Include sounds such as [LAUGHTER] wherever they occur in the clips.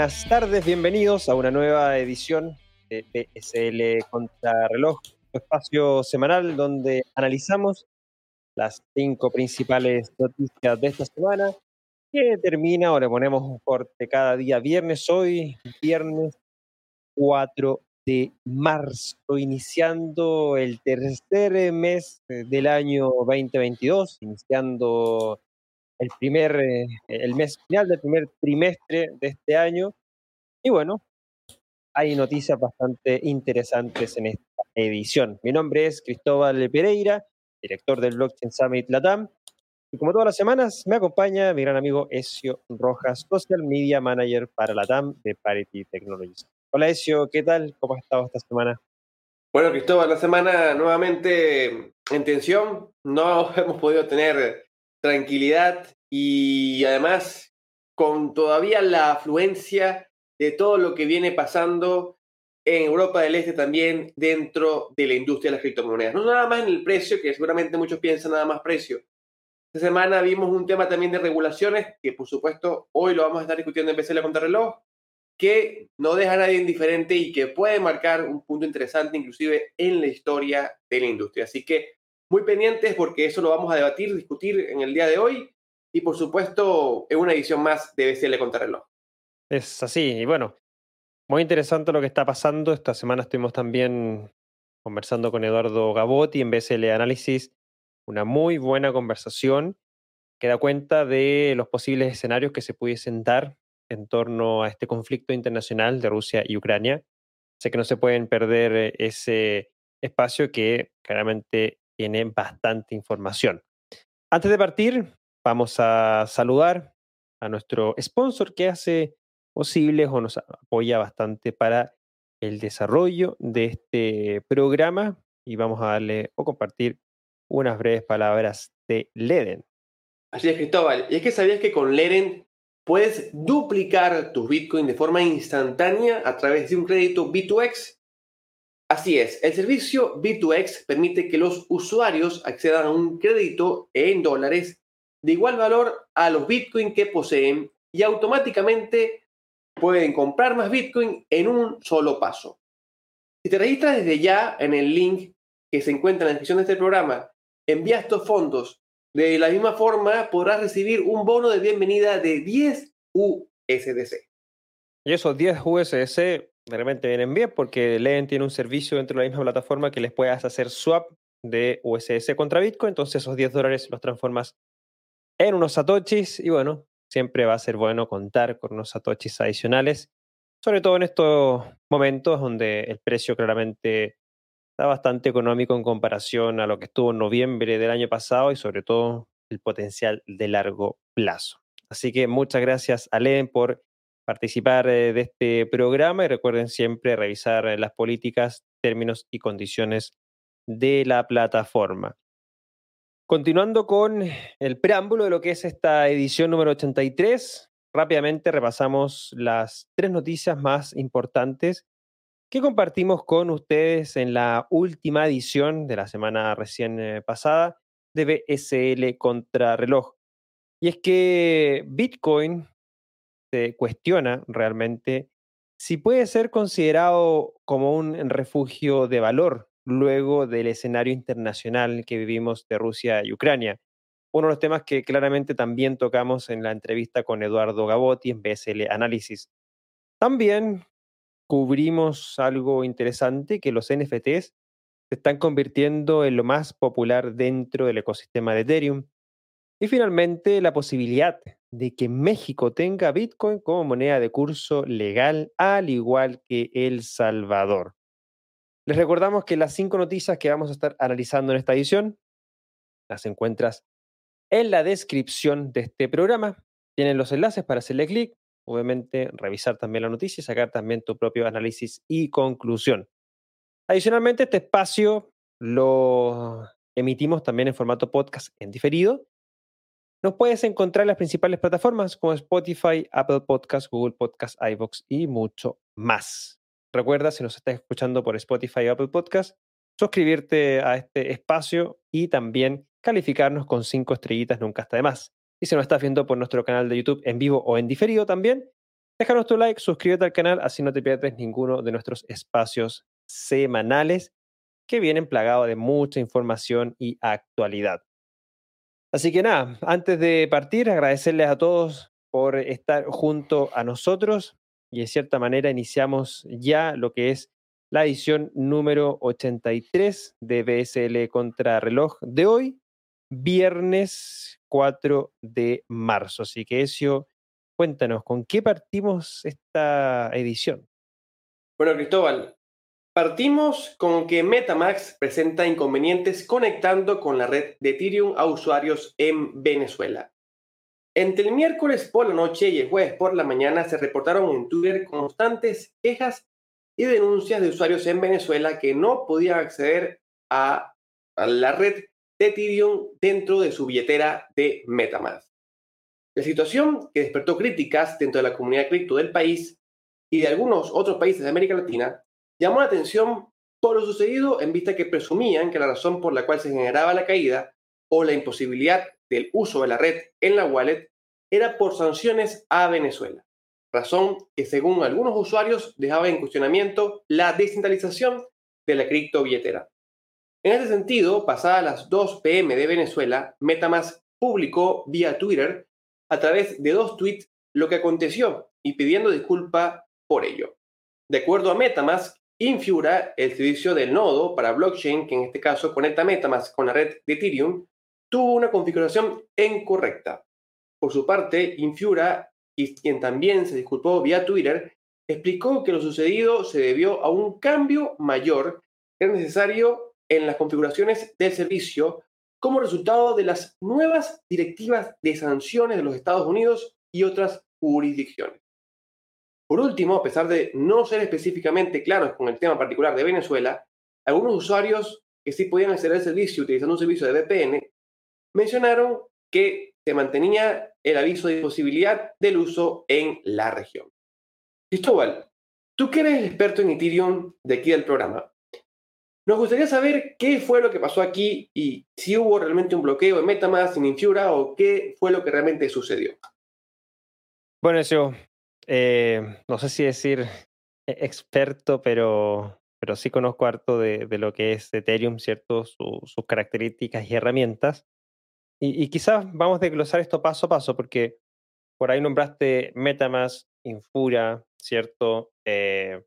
Buenas tardes, bienvenidos a una nueva edición de PSL Contrarreloj, un espacio semanal donde analizamos las cinco principales noticias de esta semana que termina o le ponemos un corte cada día viernes, hoy viernes 4 de marzo, iniciando el tercer mes del año 2022, iniciando el primer, eh, el mes final del primer trimestre de este año. Y bueno, hay noticias bastante interesantes en esta edición. Mi nombre es Cristóbal Pereira, director del Blockchain Summit Latam. Y como todas las semanas, me acompaña mi gran amigo Ezio Rojas, Social Media Manager para Latam de Parity Technologies. Hola Ezio, ¿qué tal? ¿Cómo has estado esta semana? Bueno, Cristóbal, la semana nuevamente en tensión. No [LAUGHS] hemos podido tener tranquilidad y además con todavía la afluencia de todo lo que viene pasando en Europa del Este también dentro de la industria de las criptomonedas. No nada más en el precio, que seguramente muchos piensan nada más precio. Esta semana vimos un tema también de regulaciones, que por supuesto hoy lo vamos a estar discutiendo en BCL Contrarreloj, que no deja a nadie indiferente y que puede marcar un punto interesante inclusive en la historia de la industria. Así que muy pendientes porque eso lo vamos a debatir, discutir en el día de hoy y por supuesto en una edición más de BCL Contrarreloj. Es así, y bueno, muy interesante lo que está pasando. Esta semana estuvimos también conversando con Eduardo Gabotti en BCL Análisis, una muy buena conversación que da cuenta de los posibles escenarios que se pudiesen dar en torno a este conflicto internacional de Rusia y Ucrania. Sé que no se pueden perder eh, ese espacio que claramente tiene bastante información. Antes de partir, vamos a saludar a nuestro sponsor que hace posible o nos apoya bastante para el desarrollo de este programa y vamos a darle o compartir unas breves palabras de Leden. Así es, Cristóbal. Y es que sabías que con Leden puedes duplicar tus Bitcoin de forma instantánea a través de un crédito B2X Así es, el servicio B2X permite que los usuarios accedan a un crédito en dólares de igual valor a los Bitcoin que poseen y automáticamente pueden comprar más Bitcoin en un solo paso. Si te registras desde ya en el link que se encuentra en la descripción de este programa, envía estos fondos. De la misma forma podrás recibir un bono de bienvenida de 10 USDC. Y esos 10 USDC de vienen bien porque Leen tiene un servicio dentro de la misma plataforma que les puedas hacer swap de USS contra Bitcoin, entonces esos 10 dólares los transformas en unos satoshis y bueno, siempre va a ser bueno contar con unos satoshis adicionales, sobre todo en estos momentos donde el precio claramente está bastante económico en comparación a lo que estuvo en noviembre del año pasado y sobre todo el potencial de largo plazo. Así que muchas gracias a Leen por participar eh, de este programa y recuerden siempre revisar eh, las políticas, términos y condiciones de la plataforma. Continuando con el preámbulo de lo que es esta edición número 83, rápidamente repasamos las tres noticias más importantes que compartimos con ustedes en la última edición de la semana recién eh, pasada de BSL Contrarreloj. Y es que Bitcoin se cuestiona realmente si puede ser considerado como un refugio de valor luego del escenario internacional que vivimos de Rusia y Ucrania. Uno de los temas que claramente también tocamos en la entrevista con Eduardo Gabotti en BSL Análisis. También cubrimos algo interesante, que los NFTs se están convirtiendo en lo más popular dentro del ecosistema de Ethereum. Y finalmente, la posibilidad de que México tenga Bitcoin como moneda de curso legal, al igual que El Salvador. Les recordamos que las cinco noticias que vamos a estar analizando en esta edición las encuentras en la descripción de este programa. Tienen los enlaces para hacerle clic, obviamente revisar también la noticia y sacar también tu propio análisis y conclusión. Adicionalmente, este espacio lo emitimos también en formato podcast en diferido nos puedes encontrar en las principales plataformas como Spotify, Apple Podcasts, Google Podcasts, iVoox y mucho más. Recuerda, si nos estás escuchando por Spotify o Apple Podcasts, suscribirte a este espacio y también calificarnos con cinco estrellitas nunca está de más. Y si nos estás viendo por nuestro canal de YouTube en vivo o en diferido también, déjanos tu like, suscríbete al canal, así no te pierdes ninguno de nuestros espacios semanales que vienen plagados de mucha información y actualidad. Así que nada, antes de partir, agradecerles a todos por estar junto a nosotros y de cierta manera iniciamos ya lo que es la edición número 83 de BSL contra reloj de hoy, viernes 4 de marzo. Así que Ezio, cuéntanos, ¿con qué partimos esta edición? Bueno, Cristóbal, partimos con que Metamax presenta inconvenientes conectando con la red de Ethereum a usuarios en Venezuela. Entre el miércoles por la noche y el jueves por la mañana se reportaron en Twitter constantes quejas y denuncias de usuarios en Venezuela que no podían acceder a, la red de Ethereum dentro de su billetera de Metamask. La situación que despertó críticas dentro de la comunidad cripto del país y de algunos otros países de América Latina llamó la atención por lo sucedido en vista que presumían que la razón por la cual se generaba la caída o la imposibilidad del uso de la red en la wallet era por sanciones a Venezuela razón que según algunos usuarios dejaba en cuestionamiento la descentralización de la criptobilletera. En este sentido, pasadas las 2 pm de Venezuela, Metamask publicó vía Twitter a través de dos tweets lo que aconteció y pidiendo disculpa por ello. De acuerdo a Metamask, Infura, el servicio del nodo para blockchain, que en este caso conecta Metamask con la red de Ethereum, tuvo una configuración incorrecta. Por su parte, Infura quien también se disculpó vía Twitter, explicó que lo sucedido se debió a un cambio mayor que era necesario en las configuraciones del servicio como resultado de las nuevas directivas de sanciones de los Estados Unidos y otras jurisdicciones. Por último, a pesar de no ser específicamente claros con el tema particular de Venezuela, algunos usuarios que sí podían acceder al servicio utilizando un servicio de VPN mencionaron que se mantenía el aviso de imposibilidad del uso en la región. Cristóbal, tú que eres el experto en Ethereum de aquí del programa, nos gustaría saber qué fue lo que pasó aquí y si hubo realmente un bloqueo en Metamask, en Infura o qué fue lo que realmente sucedió. Bueno, yo eh, no sé si decir experto, pero, pero sí conozco harto de, lo que es Ethereum, ¿cierto? sus características y herramientas. Y, quizás vamos a desglosar esto paso a paso, porque por ahí nombraste Metamask, Infura, ¿cierto? Eh,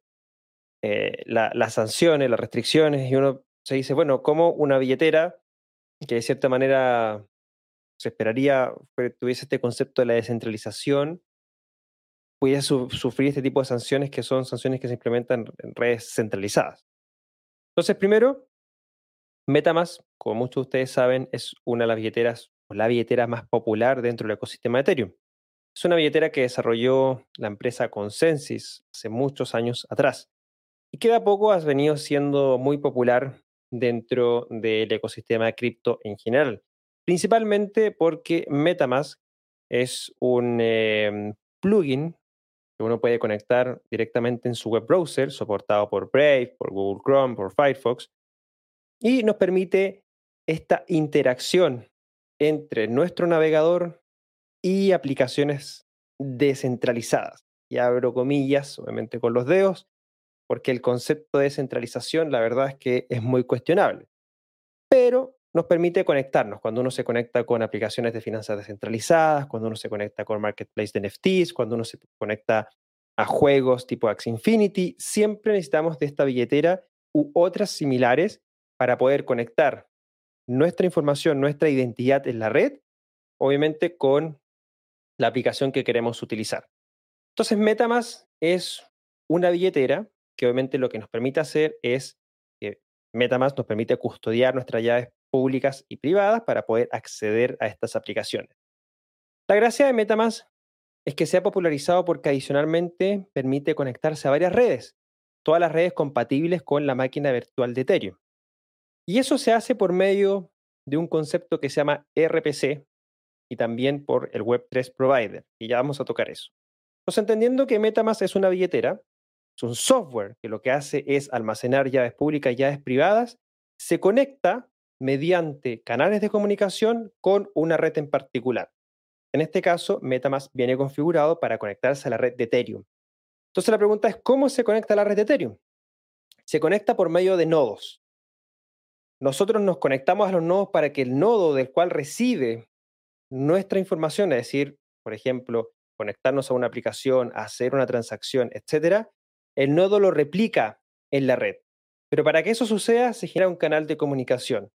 eh, las sanciones, las restricciones, y uno se dice, bueno, ¿cómo una billetera que de cierta manera se esperaría que tuviese este concepto de la descentralización, pudiese sufrir este tipo de sanciones que son sanciones que se implementan en redes centralizadas? Entonces, primero, Metamask, como muchos de ustedes saben, es una de las billeteras o la billetera más popular dentro del ecosistema de Ethereum. Es una billetera que desarrolló la empresa Consensus hace muchos años atrás y que de a poco ha venido siendo muy popular dentro del ecosistema de cripto en general, principalmente porque Metamask es un em, plugin que uno puede conectar directamente en su web browser, soportado por Brave, por Google Chrome, por Firefox, y nos permite esta interacción entre nuestro navegador y aplicaciones descentralizadas. Y abro comillas, obviamente con los dedos, porque el concepto de descentralización la verdad es que es muy cuestionable. Pero nos permite conectarnos cuando uno se conecta con aplicaciones de finanzas descentralizadas, cuando uno se conecta con marketplace de NFTs, cuando uno se conecta a juegos tipo Axie Infinity, siempre necesitamos de esta billetera u otras similares para poder conectar nuestra información, nuestra identidad en la red, obviamente con la aplicación que queremos utilizar. Entonces, Metamask es una billetera que obviamente lo que nos permite hacer es que Metamask nos permite custodiar nuestras llaves públicas y privadas para poder acceder a estas aplicaciones. La gracia de Metamask es que se ha popularizado porque adicionalmente permite conectarse a varias redes, todas las redes compatibles con la máquina virtual de Ethereum. Y eso se hace por medio de un concepto que se llama RPC y también por el Web3 Provider. Y ya vamos a tocar eso. Pues entendiendo que Metamask es una billetera, es un software que lo que hace es almacenar llaves públicas y llaves privadas, se conecta mediante canales de comunicación con una red en particular. En este caso, Metamask viene configurado para conectarse a la red de Ethereum. Entonces la pregunta es, ¿cómo se conecta a la red de Ethereum? Se conecta por medio de nodos. Nosotros nos conectamos a los nodos para que el nodo del cual recibe nuestra información, es decir, por ejemplo, conectarnos a una aplicación, hacer una transacción, etcétera, el nodo lo replica en la red. Pero para que eso suceda, se genera un canal de comunicación.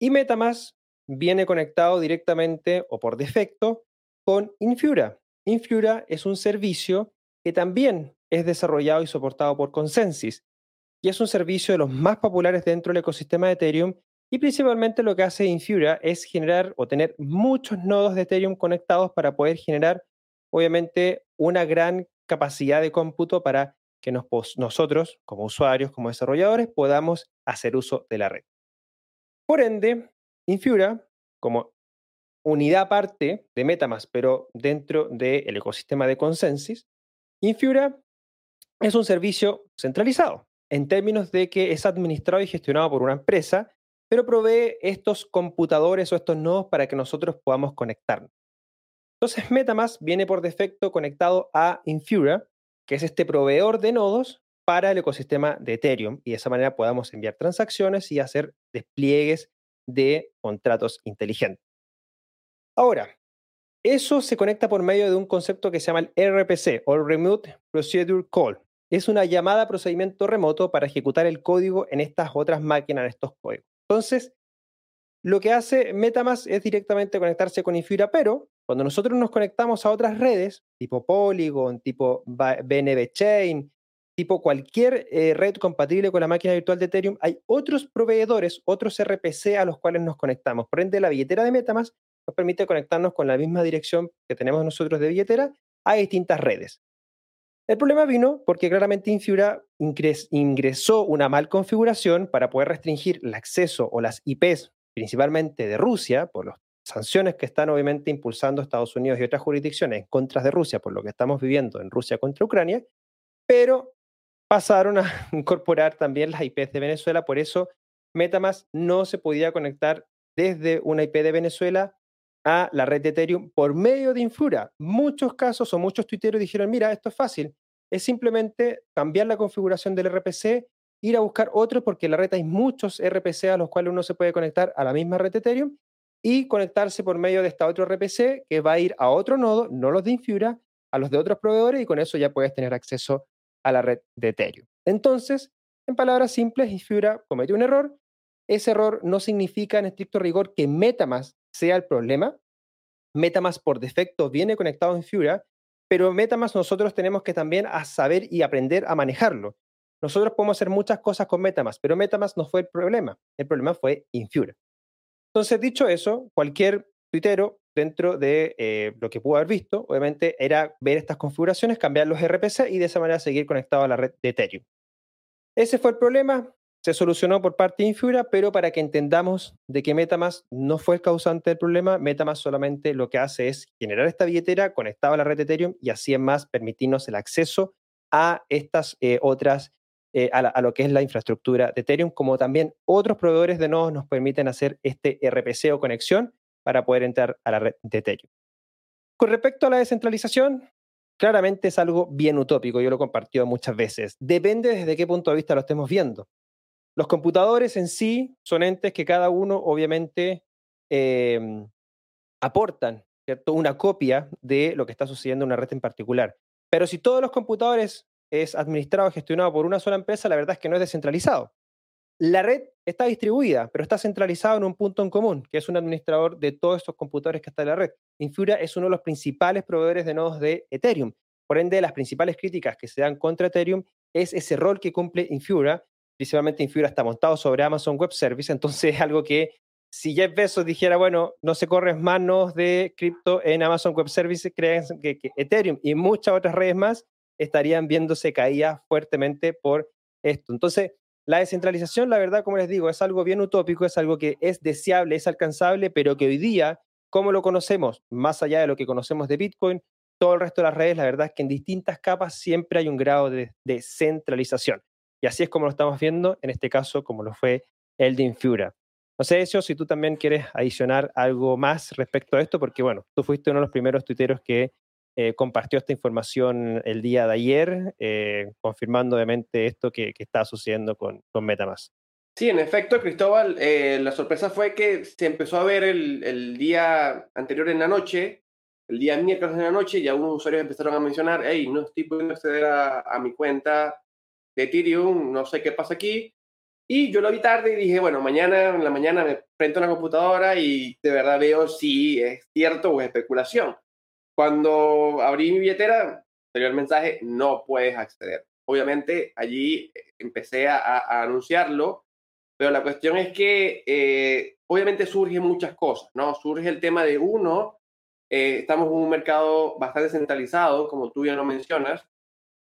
Y Metamask viene conectado directamente o por defecto con Infura. Infura es un servicio que también es desarrollado y soportado por Consensus y es un servicio de los más populares dentro del ecosistema de Ethereum y principalmente lo que hace Infura es generar o tener muchos nodos de Ethereum conectados para poder generar obviamente una gran capacidad de cómputo para que nosotros como usuarios, como desarrolladores, podamos hacer uso de la red. Por ende, Infura, como unidad aparte de Metamask, pero dentro del ecosistema de Consensus, Infura es un servicio centralizado, en términos de que es administrado y gestionado por una empresa, pero provee estos computadores o estos nodos para que nosotros podamos conectarnos. Entonces, Metamask viene por defecto conectado a Infura, que es este proveedor de nodos para el ecosistema de Ethereum, y de esa manera podamos enviar transacciones y hacer despliegues de contratos inteligentes. Ahora, eso se conecta por medio de un concepto que se llama el RPC, o Remote Procedure Call. Es una llamada a procedimiento remoto para ejecutar el código en estas otras máquinas, en estos códigos. Entonces, lo que hace Metamask es directamente conectarse con Infura, pero cuando nosotros nos conectamos a otras redes, tipo Polygon, tipo BNB Chain, tipo cualquier eh, red compatible con la máquina virtual de Ethereum, hay otros proveedores, otros RPC a los cuales nos conectamos. Por ende, la billetera de Metamask nos permite conectarnos con la misma dirección que tenemos nosotros de billetera a distintas redes. El problema vino porque claramente Infura ingresó una mal configuración para poder restringir el acceso o las IPs, principalmente de Rusia, por las sanciones que están obviamente impulsando Estados Unidos y otras jurisdicciones en contra de Rusia, por lo que estamos viviendo en Rusia contra Ucrania, pero pasaron a [LAUGHS] incorporar también las IPs de Venezuela, por eso Metamask no se podía conectar desde una IP de Venezuela a la red de Ethereum por medio de Infura. Muchos casos o muchos tuiteros dijeron, mira, esto es fácil, es simplemente cambiar la configuración del RPC, ir a buscar otro, porque en la red hay muchos RPC a los cuales uno se puede conectar a la misma red de Ethereum y conectarse por medio de esta otro RPC que va a ir a otro nodo, no los de Infura, a los de otros proveedores y con eso ya puedes tener acceso a la red de Ethereum. Entonces, en palabras simples, Infura cometió un error. Ese error no significa en estricto rigor que MetaMask sea el problema. MetaMask por defecto viene conectado en Fura, pero MetaMask nosotros tenemos que también a saber y aprender a manejarlo. Nosotros podemos hacer muchas cosas con MetaMask, pero MetaMask no fue el problema. El problema fue Infura. Entonces, dicho eso, cualquier tuitero dentro de eh, lo que pudo haber visto, obviamente, era ver estas configuraciones, cambiar los RPC y de esa manera seguir conectado a la red de Ethereum. Ese fue el problema se solucionó por parte de Infura, pero para que entendamos de que Metamask no fue el causante del problema, Metamask solamente lo que hace es generar esta billetera conectada a la red de Ethereum y así en más permitirnos el acceso a estas eh, otras, eh, a, lo que es la infraestructura de Ethereum, como también otros proveedores de nodos nos permiten hacer este RPC o conexión para poder entrar a la red de Ethereum. Con respecto a la descentralización, claramente es algo bien utópico, yo lo he compartido muchas veces. Depende desde qué punto de vista lo estemos viendo. Los computadores en sí son entes que cada uno obviamente em, aportan una copia de lo que está sucediendo en una red en particular. Pero si todos los computadores es administrado gestionado por una sola empresa, la verdad es que no es descentralizado. La red está distribuida, pero está centralizado en un punto en común, que es un administrador de todos estos computadores que está en la red. Infura es uno de los principales proveedores de nodos de Ethereum. Por ende, las principales críticas que se dan contra Ethereum es ese rol que cumple Infura principalmente Infura está montado sobre Amazon Web Service, [LAUGHS] entonces es algo que si Jeff Bezos dijera, bueno, no se corren manos de cripto en Amazon Web Services, creen que, Ethereum y muchas otras redes más estarían viéndose caídas fuertemente por esto. Entonces, la descentralización, la verdad, como les digo, es algo bien utópico, es algo que es deseable, es alcanzable, pero que hoy día, como lo conocemos, más allá de lo que conocemos de Bitcoin, todo el resto de las redes, la verdad es que en distintas capas siempre hay un grado de descentralización. Y así es como lo estamos viendo, en este caso, como lo fue el de. No sé, Ezio, si tú también quieres adicionar algo más respecto a esto, porque bueno, tú fuiste uno de los primeros tuiteros que eh, compartió esta información el día de ayer, eh, confirmando obviamente esto que, está sucediendo con, con Metamask. Sí, en efecto, Cristóbal, eh, la sorpresa fue que se empezó a ver el, el, día anterior en la noche, el día miércoles en la noche, y algunos usuarios empezaron a mencionar, hey, no estoy pudiendo acceder a, a mi cuenta de Ethereum, no sé qué pasa aquí. Y yo lo vi tarde y dije, bueno, mañana en la mañana me frente a una computadora y de verdad veo si es cierto o es especulación. Cuando abrí mi billetera, salió el mensaje, no puedes acceder. Obviamente allí eh, empecé a, anunciarlo, pero la cuestión es que eh, obviamente surgen muchas cosas, ¿no? Surge el tema de uno, eh, estamos en un mercado bastante centralizado, como tú ya lo mencionas,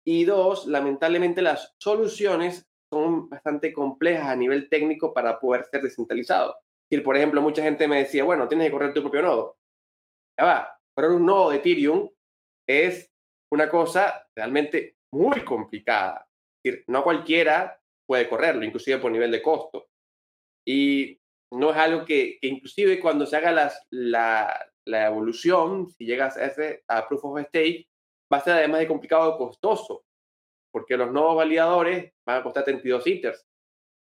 y dos, lamentablemente las soluciones son bastante complejas a nivel técnico para poder ser descentralizado. Por ejemplo, mucha gente me decía, bueno, tienes que correr tu propio nodo. Ya va, pero un nodo de Ethereum es una cosa realmente muy complicada. Es decir, no cualquiera puede correrlo, inclusive por nivel de costo. Y no es algo que, inclusive cuando se haga las, la, la, evolución, si llegas a, ese, a Proof of Stake, va a ser además de complicado costoso, porque los nodos validadores van a costar 32 ITERs.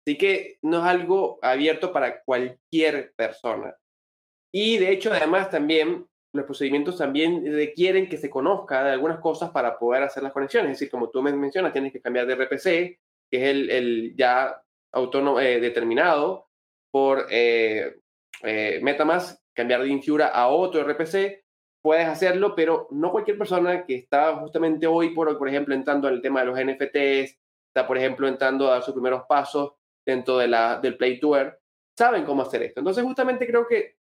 Así que no es algo abierto para cualquier persona. Y de hecho, además también los procedimientos también requieren que se conozca de algunas cosas para poder hacer las conexiones. Es decir, como tú me mencionas, tienes que cambiar de RPC, que es el, el ya autónomo eh, determinado por eh, eh, Metamask, cambiar de Infura a otro RPC, puedes hacerlo, pero no cualquier persona que está justamente hoy, por, por ejemplo, entrando en el tema de los NFTs, está, por ejemplo, entrando a dar sus primeros pasos dentro de la, del Play Tour, saben cómo hacer esto. Entonces, justamente creo que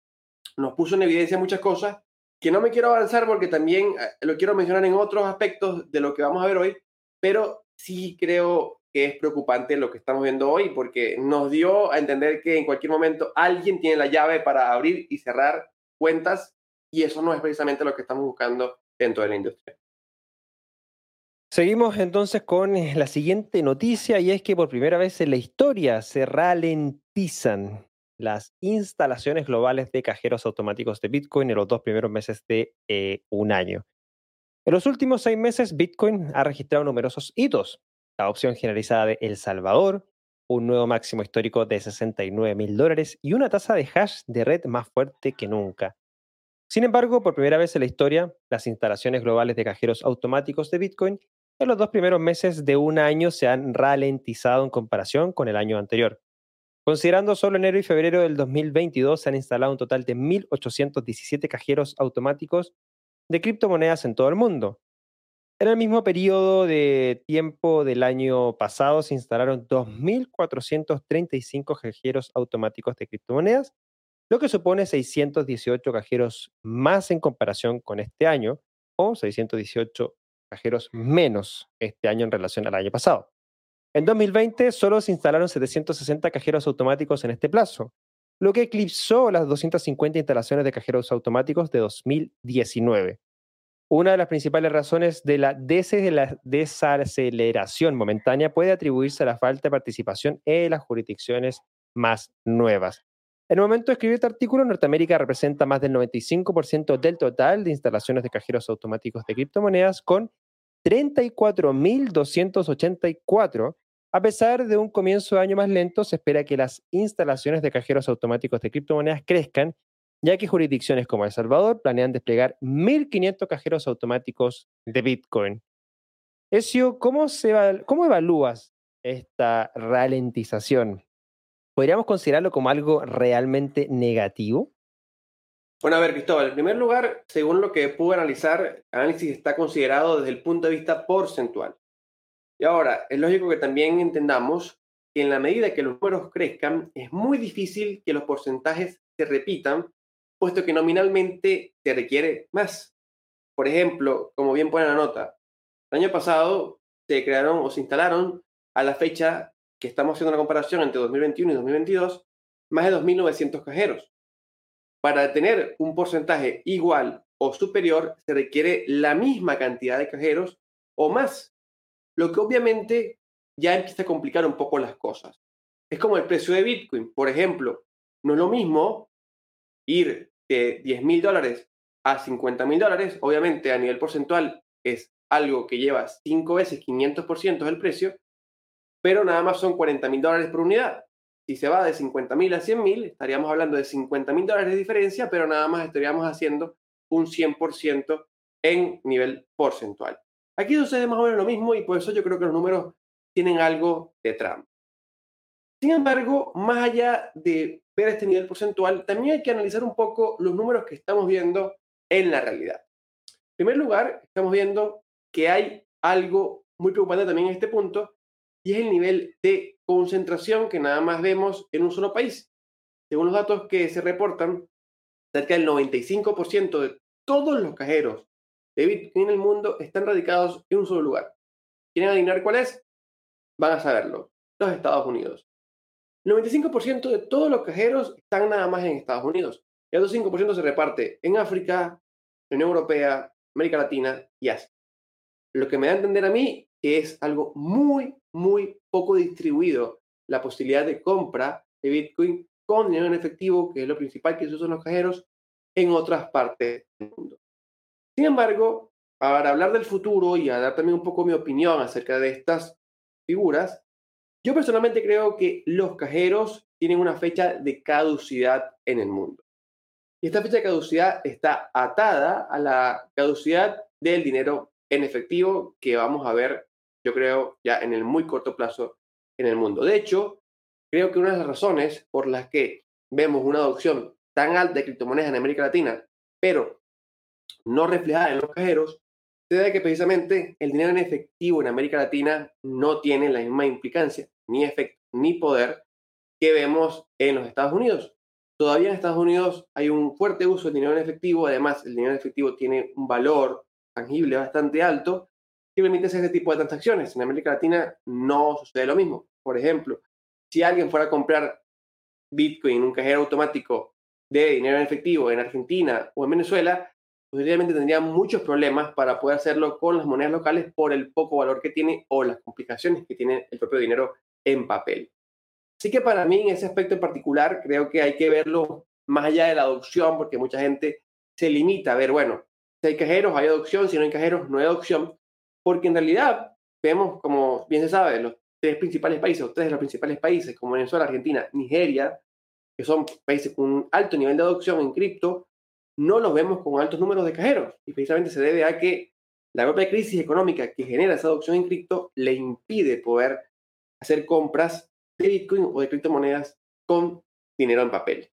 nos puso en evidencia muchas cosas que no me quiero avanzar porque también eh, lo quiero mencionar en otros aspectos de lo que vamos a ver hoy, pero sí creo que es preocupante lo que estamos viendo hoy porque nos dio a entender que en cualquier momento alguien tiene la llave para abrir y cerrar cuentas y eso no es precisamente lo que estamos buscando dentro de la industria. Seguimos entonces con la siguiente noticia y es que por primera vez en la historia se ralentizan las instalaciones globales de cajeros automáticos de Bitcoin en los dos primeros meses de eh, un año. En los últimos seis meses, Bitcoin ha registrado numerosos hitos. La opción generalizada de El Salvador, un nuevo máximo histórico de 69 mil dólares y una tasa de hash de red más fuerte que nunca. Sin embargo, por primera vez en la historia, las instalaciones globales de cajeros automáticos de Bitcoin en los dos primeros meses de un año se han ralentizado en comparación con el año anterior. Considerando solo enero y febrero del 2022, se han instalado un total de 1.817 cajeros automáticos de criptomonedas en todo el mundo. En el mismo periodo de tiempo del año pasado se instalaron 2.435 cajeros automáticos de criptomonedas, lo que supone 618 cajeros más en comparación con este año, o 618 cajeros menos este año en relación al año pasado. En 2020 solo se instalaron 760 cajeros automáticos en este plazo, lo que eclipsó las 250 instalaciones de cajeros automáticos de 2019. Una de las principales razones de la desaceleración momentánea puede atribuirse a la falta de participación en las jurisdicciones más nuevas. En el momento de escribir este artículo, Norteamérica representa más del 95% del total de instalaciones de cajeros automáticos de criptomonedas con 34.284 a pesar de un comienzo de año más lento, se espera que las instalaciones de cajeros automáticos de criptomonedas crezcan, ya que jurisdicciones como El Salvador planean desplegar 1.500 cajeros automáticos de Bitcoin. Ezio, ¿cómo, ¿cómo evalúas esta ralentización? ¿Podríamos considerarlo como algo realmente negativo? Bueno, a ver, Cristóbal, en primer lugar, según lo que pude analizar, análisis está considerado desde el punto de vista porcentual. Y ahora, es lógico que también entendamos que en la medida que los números crezcan, es muy difícil que los porcentajes se repitan, puesto que nominalmente se requiere más. Por ejemplo, como bien pone la nota, el año pasado se crearon o se instalaron a la fecha que estamos haciendo la comparación entre 2021 y 2022, más de 2.900 cajeros. Para tener un porcentaje igual o superior, se requiere la misma cantidad de cajeros o más lo que obviamente ya empieza a complicar un poco las cosas. Es como el precio de Bitcoin. Por ejemplo, no es lo mismo ir de 10 mil dólares a 50 mil dólares, obviamente a nivel porcentual es algo que lleva 5 veces 500% del precio, pero nada más son 40 mil dólares por unidad. Si se va de 50 mil a 100 mil, estaríamos hablando de 50 mil dólares de diferencia, pero nada más estaríamos haciendo un 100% en nivel porcentual. Aquí sucede más o menos lo mismo y por eso yo creo que los números tienen algo de trampa. Sin embargo, más allá de ver este nivel porcentual, también hay que analizar un poco los números que estamos viendo en la realidad. En primer lugar, estamos viendo que hay algo muy preocupante también en este punto y es el nivel de concentración que nada más vemos en un solo país. Según los datos que se reportan, cerca del 95% de todos los cajeros de Bitcoin en el mundo están radicados en un solo lugar. ¿Quieren adivinar cuál es? Van a saberlo. Los Estados Unidos. El 95% de todos los cajeros están nada más en Estados Unidos. El otro 5% se reparte en África, Unión Europea, América Latina y Asia. Lo que me da a entender a mí que es algo muy, muy poco distribuido la posibilidad de compra de Bitcoin con dinero en efectivo, que es lo principal que se usa en los cajeros, en otras partes del mundo. Sin embargo, para hablar del futuro y a dar también un poco mi opinión acerca de estas figuras, yo personalmente creo que los cajeros tienen una fecha de caducidad en el mundo. Y esta fecha de caducidad está atada a la caducidad del dinero en efectivo que vamos a ver, yo creo, ya en el muy corto plazo en el mundo. De hecho, creo que una de las razones por las que vemos una adopción tan alta de criptomonedas en América Latina, pero no reflejada en los cajeros, se debe que precisamente el dinero en efectivo en América Latina no tiene la misma implicancia, ni efecto, ni poder que vemos en los Estados Unidos. Todavía en Estados Unidos hay un fuerte uso del dinero en efectivo, además el dinero en efectivo tiene un valor tangible bastante alto que permite hacer ese tipo de transacciones. En América Latina no sucede lo mismo. Por ejemplo, si alguien fuera a comprar Bitcoin en un cajero automático de dinero en efectivo en Argentina o en Venezuela, posiblemente tendría muchos problemas para poder hacerlo con las monedas locales por el poco valor que tiene o las complicaciones que tiene el propio dinero en papel. Así que para mí en ese aspecto en particular creo que hay que verlo más allá de la adopción porque mucha gente se limita a ver, bueno, si hay cajeros hay adopción, si no hay cajeros no hay adopción, porque en realidad vemos, como bien se sabe, los tres principales países o tres de los principales países como Venezuela, Argentina, Nigeria, que son países con un alto nivel de adopción en cripto, no los vemos con altos números de cajeros. Y precisamente se debe a que la propia crisis económica que genera esa adopción en cripto le impide poder hacer compras de Bitcoin o de criptomonedas con dinero en papel.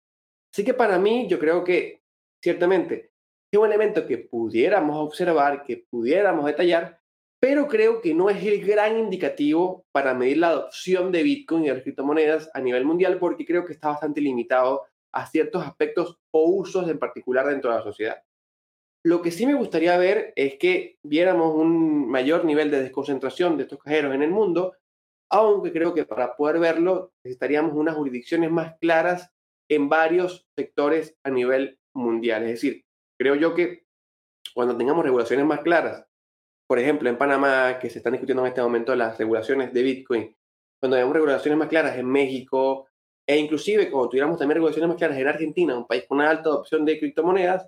Así que para mí yo creo que ciertamente es un elemento que pudiéramos observar, que pudiéramos detallar, pero creo que no es el gran indicativo para medir la adopción de Bitcoin y de las criptomonedas a nivel mundial porque creo que está bastante limitado a ciertos aspectos o usos en particular dentro de la sociedad. Lo que sí me gustaría ver es que viéramos un mayor nivel de desconcentración de estos cajeros en el mundo, aunque creo que para poder verlo necesitaríamos unas jurisdicciones más claras en varios sectores a nivel mundial. Es decir, creo yo que cuando tengamos regulaciones más claras, por ejemplo, en Panamá, que se están discutiendo en este momento las regulaciones de Bitcoin, cuando tengamos regulaciones más claras en México, e inclusive, cuando tuviéramos también regulaciones más claras en Argentina, un país con una alta adopción de criptomonedas,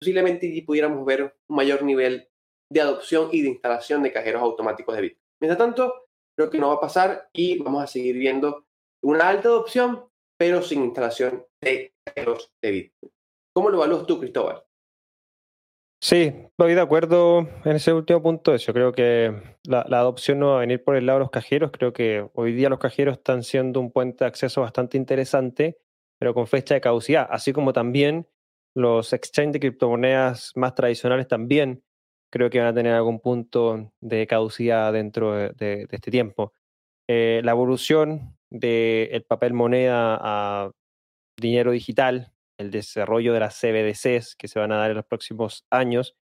posiblemente pudiéramos ver un mayor nivel de adopción y de instalación de cajeros automáticos de Bitcoin. Mientras tanto, creo que no va a pasar y vamos a seguir viendo una alta adopción, pero sin instalación de cajeros de Bitcoin. ¿Cómo lo evalúas tú, Cristóbal? Sí, estoy de acuerdo en ese último punto. Yo creo que la, adopción no va a venir por el lado de los cajeros. Creo que hoy día los cajeros están siendo un puente de acceso bastante interesante, pero con fecha de caducidad. Así como también los exchanges de criptomonedas más tradicionales también creo que van a tener algún punto de caducidad dentro de, este tiempo. Eh, la evolución del papel moneda a dinero digital el desarrollo de las CBDCs que se van a dar en los próximos años,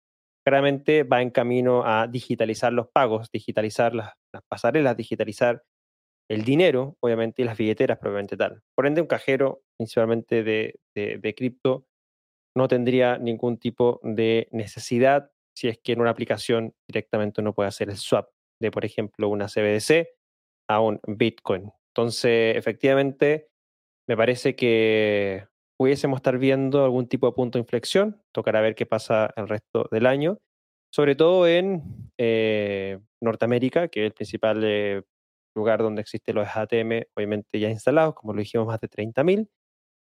claramente va en camino a digitalizar los pagos, digitalizar las, pasarelas, digitalizar el dinero, obviamente, y las billeteras propiamente tal. Por ende, un cajero, principalmente de, de cripto, no tendría ningún tipo de necesidad si es que en una aplicación directamente uno puede hacer el swap de, por ejemplo, una CBDC a un Bitcoin. Entonces, efectivamente, Me parece que pudiésemos estar viendo algún tipo de punto de inflexión. Tocará ver qué pasa el resto del año. Sobre todo en eh, Norteamérica, que es el principal eh, lugar donde existen los ATM, obviamente ya instalados, como lo dijimos, más de 30.000.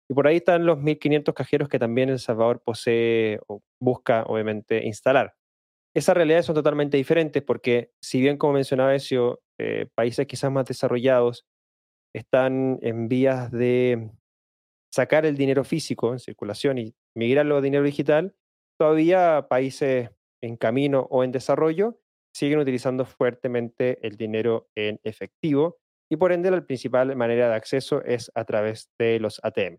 Y por ahí están los 1.500 cajeros que también El Salvador posee o busca, obviamente, instalar. Esas realidades son totalmente diferentes porque, si bien, como mencionaba Ezio, eh, países quizás más desarrollados están en vías de sacar el dinero físico en circulación y migrarlo a dinero digital, todavía países en camino o en desarrollo siguen utilizando fuertemente el dinero en efectivo y por ende la principal manera de acceso es a través de los ATM.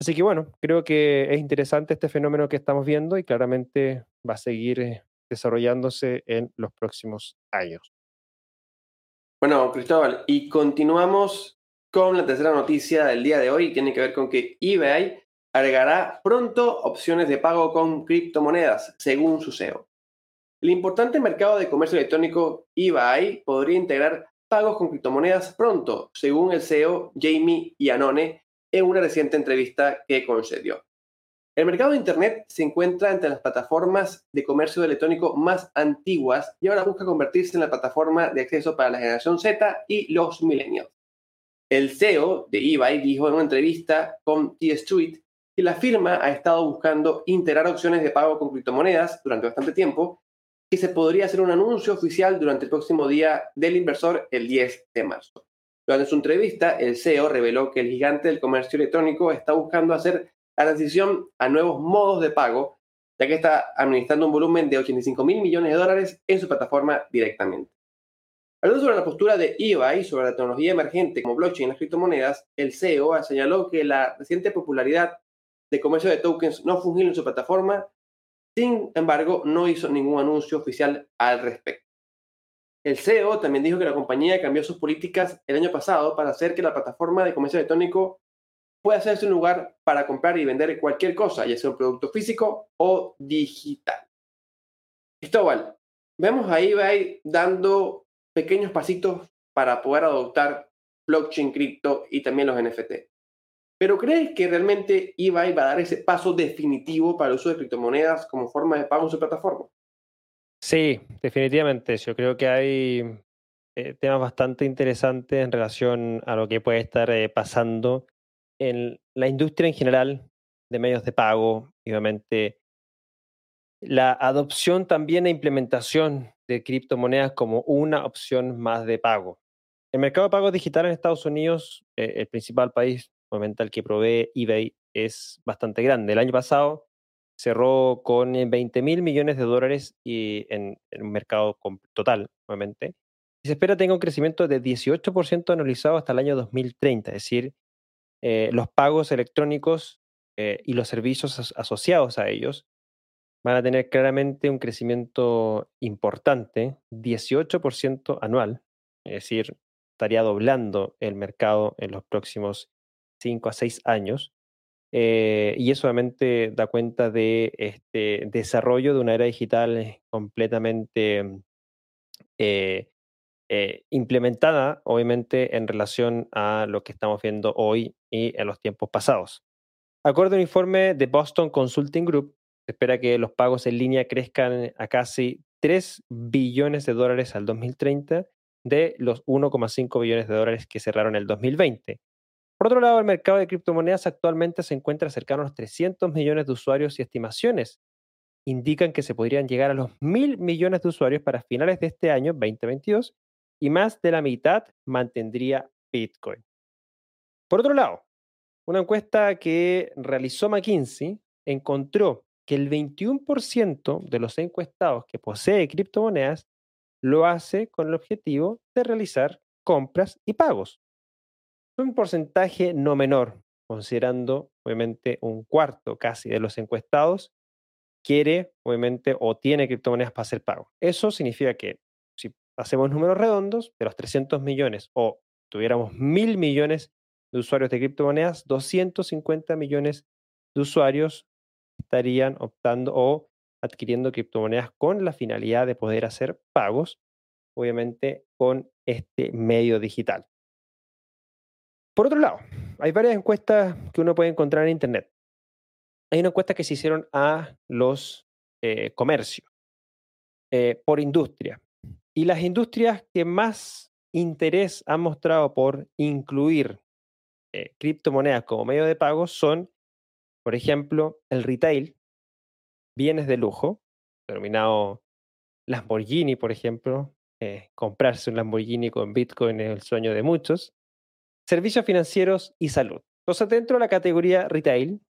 Así que bueno, creo que es interesante este fenómeno que estamos viendo y claramente va a seguir desarrollándose en los próximos años. Bueno, Cristóbal, y continuamos con la tercera noticia del día de hoy. Tiene que ver con que eBay agregará pronto opciones de pago con criptomonedas, según su CEO. El importante mercado de comercio electrónico eBay podría integrar pagos con criptomonedas pronto, según el CEO Jamie Iannone en una reciente entrevista que concedió. El mercado de Internet se encuentra entre las plataformas de comercio electrónico más antiguas y ahora busca convertirse en la plataforma de acceso para la generación Z y los millennials. El CEO de eBay dijo en una entrevista con T-Street que la firma ha estado buscando integrar opciones de pago con criptomonedas durante bastante tiempo y se podría hacer un anuncio oficial durante el próximo día del inversor el 10 de marzo. Durante su entrevista, el CEO reveló que el gigante del comercio electrónico está buscando hacer la transición a nuevos modos de pago, ya que está administrando un volumen de 85 mil millones de dólares en su plataforma directamente. Hablando sobre la postura de eBay sobre la tecnología emergente como blockchain y las criptomonedas, el CEO señaló que la reciente popularidad de comercio de tokens no fungible en su plataforma, sin embargo, no hizo ningún anuncio oficial al respecto. El CEO también dijo que la compañía cambió sus políticas el año pasado para hacer que la plataforma de comercio electrónico pueda hacerse un lugar para comprar y vender cualquier cosa, ya sea un producto físico o digital. Cristóbal, vemos a eBay dando pequeños pasitos para poder adoptar blockchain, cripto y también los NFT. Pero ¿crees que realmente eBay va a dar ese paso definitivo para el uso de criptomonedas como forma de pago en su plataforma? Sí, definitivamente. Yo creo que hay eh, temas bastante interesantes en relación a lo que puede estar eh, pasando en la industria en general de medios de pago y obviamente la adopción también e implementación de criptomonedas como una opción más de pago. El mercado de pagos digital en Estados Unidos, eh, el principal país al que provee eBay, es bastante grande. El año pasado cerró con 20 eh, mil millones de dólares y en, un mercado total, obviamente. Y se espera tenga un crecimiento de 18% anualizado hasta el año 2030, es decir, eh, los pagos electrónicos y los servicios asociados a ellos van a tener claramente un crecimiento importante, 18% anual, es decir, estaría doblando el mercado en los próximos 5 a 6 años. Eh, y eso obviamente da cuenta de este desarrollo de una era digital completamente eh, eh, implementada, obviamente, en relación a lo que estamos viendo hoy y en los tiempos pasados. Acorde a un informe de Boston Consulting Group, espera que los pagos en línea crezcan a casi 3 billones de dólares al 2030 de los 1,5 billones de dólares que cerraron el 2020. Por otro lado, el mercado de criptomonedas actualmente se encuentra cercano a los 300 millones de usuarios y estimaciones indican que se podrían llegar a los mil millones de usuarios para finales de este año 2022 y más de la mitad mantendría Bitcoin. Por otro lado, una encuesta que realizó McKinsey encontró que el 21% de los encuestados que posee criptomonedas lo hace con el objetivo de realizar compras y pagos un porcentaje no menor, considerando obviamente un cuarto casi de los encuestados quiere obviamente o tiene criptomonedas para hacer pago. Eso significa que si hacemos números redondos, de los 300 millones o tuviéramos mil millones de usuarios de criptomonedas, 250 millones de usuarios estarían optando o adquiriendo criptomonedas con la finalidad de poder hacer pagos, obviamente con este medio digital. Por otro lado, hay varias encuestas que uno puede encontrar en Internet. Hay una encuesta que se hicieron a los eh, comercios eh, por industria. Y las industrias que más interés han mostrado por incluir eh, criptomonedas como medio de pago son, por ejemplo, el retail, bienes de lujo, denominado Lamborghini, por ejemplo, eh, comprarse un Lamborghini con Bitcoin es el sueño de muchos, servicios financieros y salud. Entonces, dentro de la categoría retail,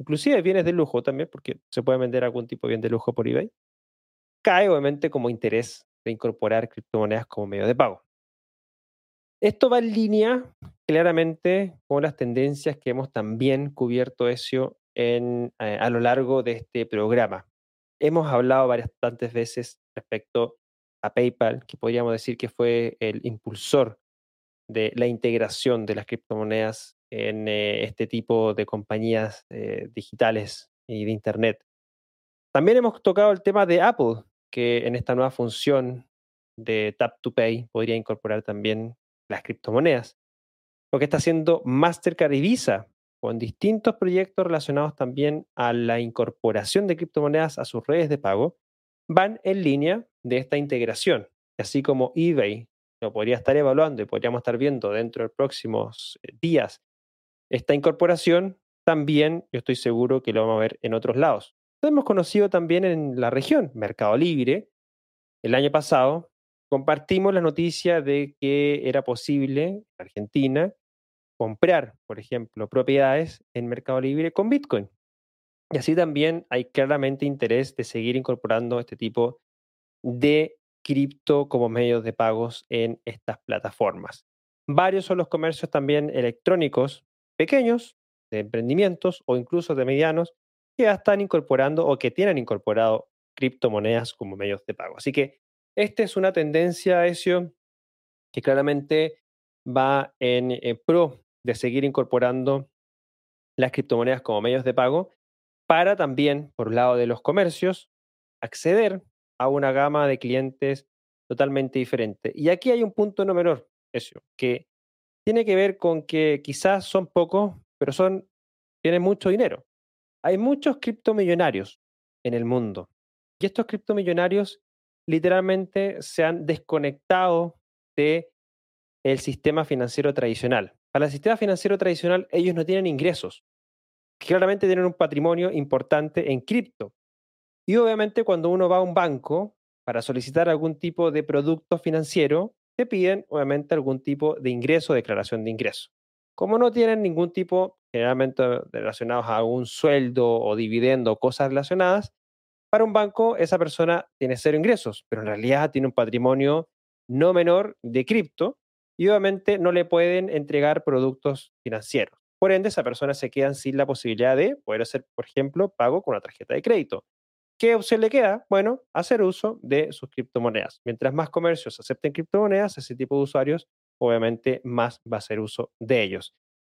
inclusive bienes de lujo también, porque se puede vender algún tipo de bien de lujo por eBay, cae obviamente como interés de incorporar criptomonedas como medio de pago. Esto va en línea claramente con las tendencias que hemos también cubierto eso en, eh, a lo largo de este programa. Hemos hablado varias tantas veces respecto a PayPal, que podríamos decir que fue el impulsor de la integración de las criptomonedas en eh, este tipo de compañías eh, digitales y de Internet. También hemos tocado el tema de Apple, que en esta nueva función de Tap to Pay podría incorporar también las criptomonedas. Lo que está haciendo Mastercard y Visa con distintos proyectos relacionados también a la incorporación de criptomonedas a sus redes de pago, van en línea de esta integración. Así como eBay lo podría estar evaluando y podríamos estar viendo dentro de los próximos eh, días esta incorporación, también yo estoy seguro que lo vamos a ver en otros lados. Lo hemos conocido también en la región, Mercado Libre. El año pasado compartimos la noticia de que era posible en Argentina comprar, por ejemplo, propiedades en Mercado Libre con Bitcoin. Y así también hay claramente interés de seguir incorporando este tipo de cripto como medios de pagos en estas plataformas. Varios son los comercios también electrónicos pequeños, de emprendimientos o incluso de medianos, que ya están incorporando o que tienen incorporado criptomonedas como medios de pago. Así que esta es una tendencia, Ezio, que claramente va en eh, pro de seguir incorporando las criptomonedas como medios de pago para también, por el lado de los comercios, acceder a una gama de clientes totalmente diferente. Y aquí hay un punto no menor, Ezio, que tiene que ver con que quizás son pocos, pero son, tienen mucho dinero. Hay muchos criptomillonarios en el mundo. Y estos criptomillonarios literalmente se han desconectado de el sistema financiero tradicional. Para el sistema financiero tradicional ellos no tienen ingresos. Claramente tienen un patrimonio importante en cripto. Y obviamente cuando uno va a un banco para solicitar algún tipo de producto financiero, te piden obviamente algún tipo de ingreso, declaración de ingreso. Como no tienen ningún tipo, generalmente relacionados a un sueldo o dividendo, cosas relacionadas, para un banco, esa persona tiene cero ingresos, pero en realidad tiene un patrimonio no menor de cripto y obviamente no le pueden entregar productos financieros. Por ende, esa persona se queda sin la posibilidad de poder hacer, por ejemplo, pago con una tarjeta de crédito. ¿Qué opción le queda? Bueno, hacer uso de sus criptomonedas. Mientras más comercios acepten criptomonedas, ese tipo de usuarios, obviamente, más va a hacer uso de ellos.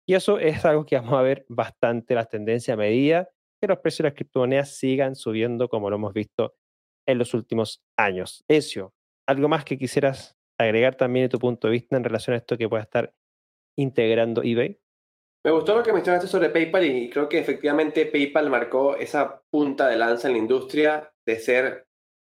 Y eso es algo que vamos a ver bastante las tendencias a medida que los precios de las criptomonedas sigan subiendo como lo hemos visto en los últimos años. Ezio, ¿algo más que quisieras agregar también tu punto de vista en relación a esto que pueda estar integrando eBay? Me gustó lo que mencionaste sobre PayPal y creo que efectivamente PayPal marcó esa punta de lanza en la industria de ser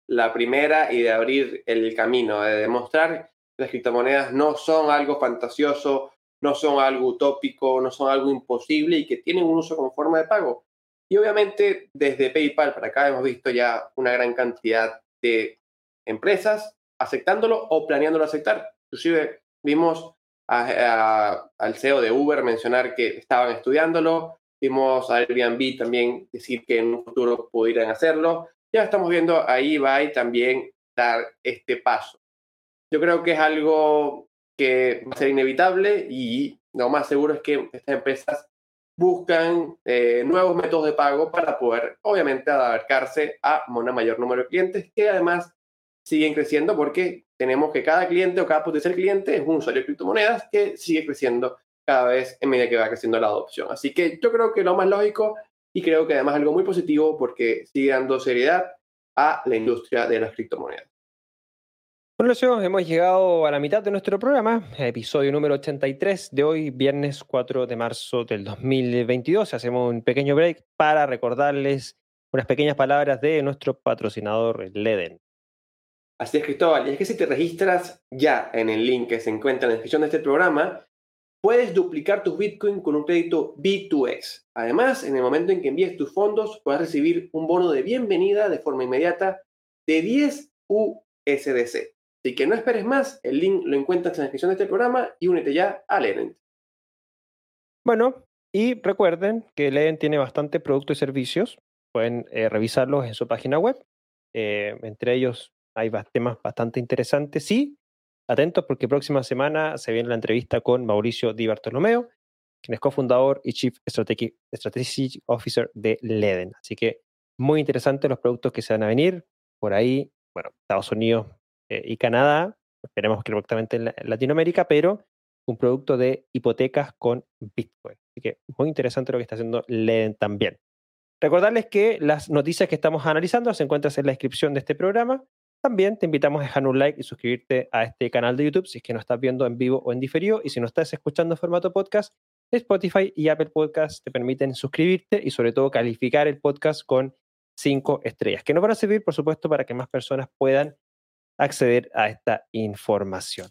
la primera y de abrir el camino, de demostrar que las criptomonedas no son algo fantasioso, no son algo utópico, no son algo imposible y que tienen un uso como forma de pago. Y obviamente desde PayPal para acá hemos visto ya una gran cantidad de empresas aceptándolo o planeándolo aceptar. Inclusive vimos al CEO de Uber mencionar que estaban estudiándolo, vimos a Airbnb también decir que en un futuro pudieran hacerlo. Ya estamos viendo a eBay también dar este paso. Yo creo que es algo que va a ser inevitable y lo más seguro es que estas empresas buscan eh, nuevos métodos de pago para poder, obviamente, abarcarse a un mayor número de clientes que además siguen creciendo porque tenemos que cada cliente o cada potencial cliente es un usuario de criptomonedas que sigue creciendo cada vez en medida que va creciendo la adopción. Así que yo creo que lo más lógico y creo que además algo muy positivo porque sigue dando seriedad a la industria de las criptomonedas. Bueno, hemos llegado a la mitad de nuestro programa, episodio número 83 de hoy, viernes 4 de marzo del 2022. Hacemos un pequeño break para recordarles unas pequeñas palabras de nuestro patrocinador Leden. Así es, Cristóbal. Y es que si te registras ya en el link que se encuentra en la descripción de este programa, puedes duplicar tus Bitcoin con un crédito B2X. Además, en el momento en que envíes tus fondos, puedes recibir un bono de bienvenida de forma inmediata de 10 USDC. Así que no esperes más, el link lo encuentras en la descripción de este programa y únete ya a Leden. Bueno, y recuerden que Leden tiene bastante productos y servicios. Pueden eh, revisarlos en su página web. Eh, entre ellos hay temas bastante interesantes. Sí, atentos porque próxima semana se viene la entrevista con Mauricio Di Bartolomeo, quien es cofundador y Chief Strategic, Officer de Leden. Así que muy interesantes los productos que se van a venir. Por ahí, bueno, Estados Unidos eh, y Canadá, esperemos que directamente en, Latinoamérica, pero un producto de hipotecas con Bitcoin. Así que muy interesante lo que está haciendo Leden también. Recordarles que las noticias que estamos analizando se encuentran en la descripción de este programa. También te invitamos a dejar un like y suscribirte a este canal de YouTube si es que no estás viendo en vivo o en diferido. Y si no estás escuchando en formato podcast, Spotify y Apple Podcast te permiten suscribirte y sobre todo calificar el podcast con cinco estrellas, que nos van a servir, por supuesto, para que más personas puedan acceder a esta información.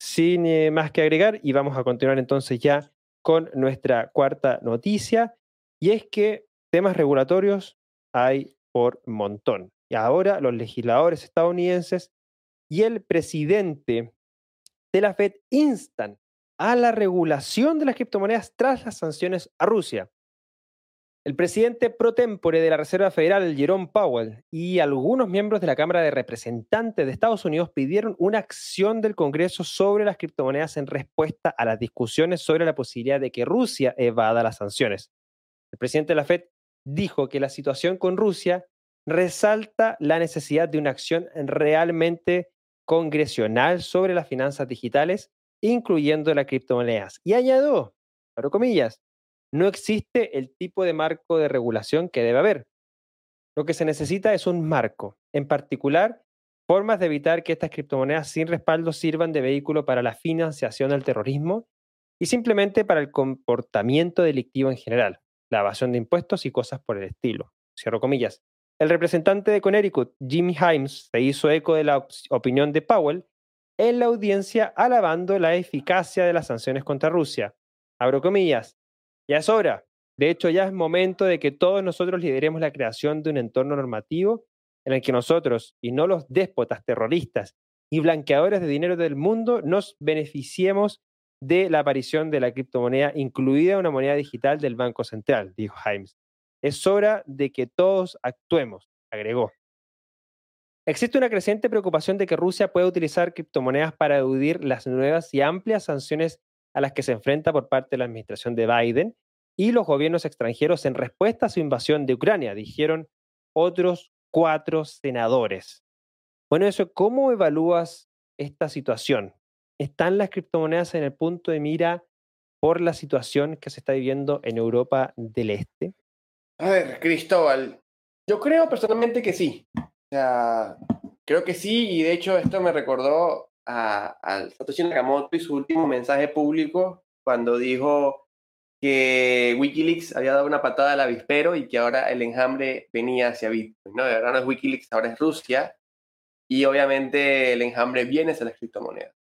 Sin eh, más que agregar, y vamos a continuar entonces ya con nuestra cuarta noticia, y es que temas regulatorios hay por montón. Y ahora los legisladores estadounidenses y el presidente de la Fed instan a la regulación de las criptomonedas tras las sanciones a Rusia. El presidente pro tempore de la Reserva Federal, Jerome Powell, y algunos miembros de la Cámara de Representantes de Estados Unidos pidieron una acción del Congreso sobre las criptomonedas en respuesta a las discusiones sobre la posibilidad de que Rusia evada las sanciones. El presidente de la Fed dijo que la situación con Rusia resalta la necesidad de una acción realmente congresional sobre las finanzas digitales, incluyendo las criptomonedas. Y añadió, abro comillas, no existe el tipo de marco de regulación que debe haber. Lo que se necesita es un marco, en particular, formas de evitar que estas criptomonedas sin respaldo sirvan de vehículo para la financiación del terrorismo y simplemente para el comportamiento delictivo en general, la evasión de impuestos y cosas por el estilo. Cierro comillas. El representante de Connecticut, Jimmy Himes, se hizo eco de la opinión de Powell en la audiencia alabando la eficacia de las sanciones contra Rusia. Abro comillas, ya es hora. De hecho, ya es momento de que todos nosotros lideremos la creación de un entorno normativo en el que nosotros, y no los déspotas terroristas y blanqueadores de dinero del mundo, nos beneficiemos de la aparición de la criptomoneda, incluida una moneda digital del Banco Central, dijo Himes. Es hora de que todos actuemos, agregó. Existe una creciente preocupación de que Rusia pueda utilizar criptomonedas para eludir las nuevas y amplias sanciones a las que se enfrenta por parte de la administración de Biden y los gobiernos extranjeros en respuesta a su invasión de Ucrania, dijeron otros cuatro senadores. Bueno, eso, ¿cómo evalúas esta situación? ¿Están las criptomonedas en el punto de mira por la situación que se está viviendo en Europa del Este? A ver, Cristóbal, yo creo personalmente que sí. O sea, creo que sí, y de hecho esto me recordó a, Satoshi Nakamoto y su último mensaje público cuando dijo que Wikileaks había dado una patada al avispero y que ahora el enjambre venía hacia Bitcoin. No, ahora no es Wikileaks, ahora es Rusia. Y obviamente el enjambre viene hacia la criptomoneda.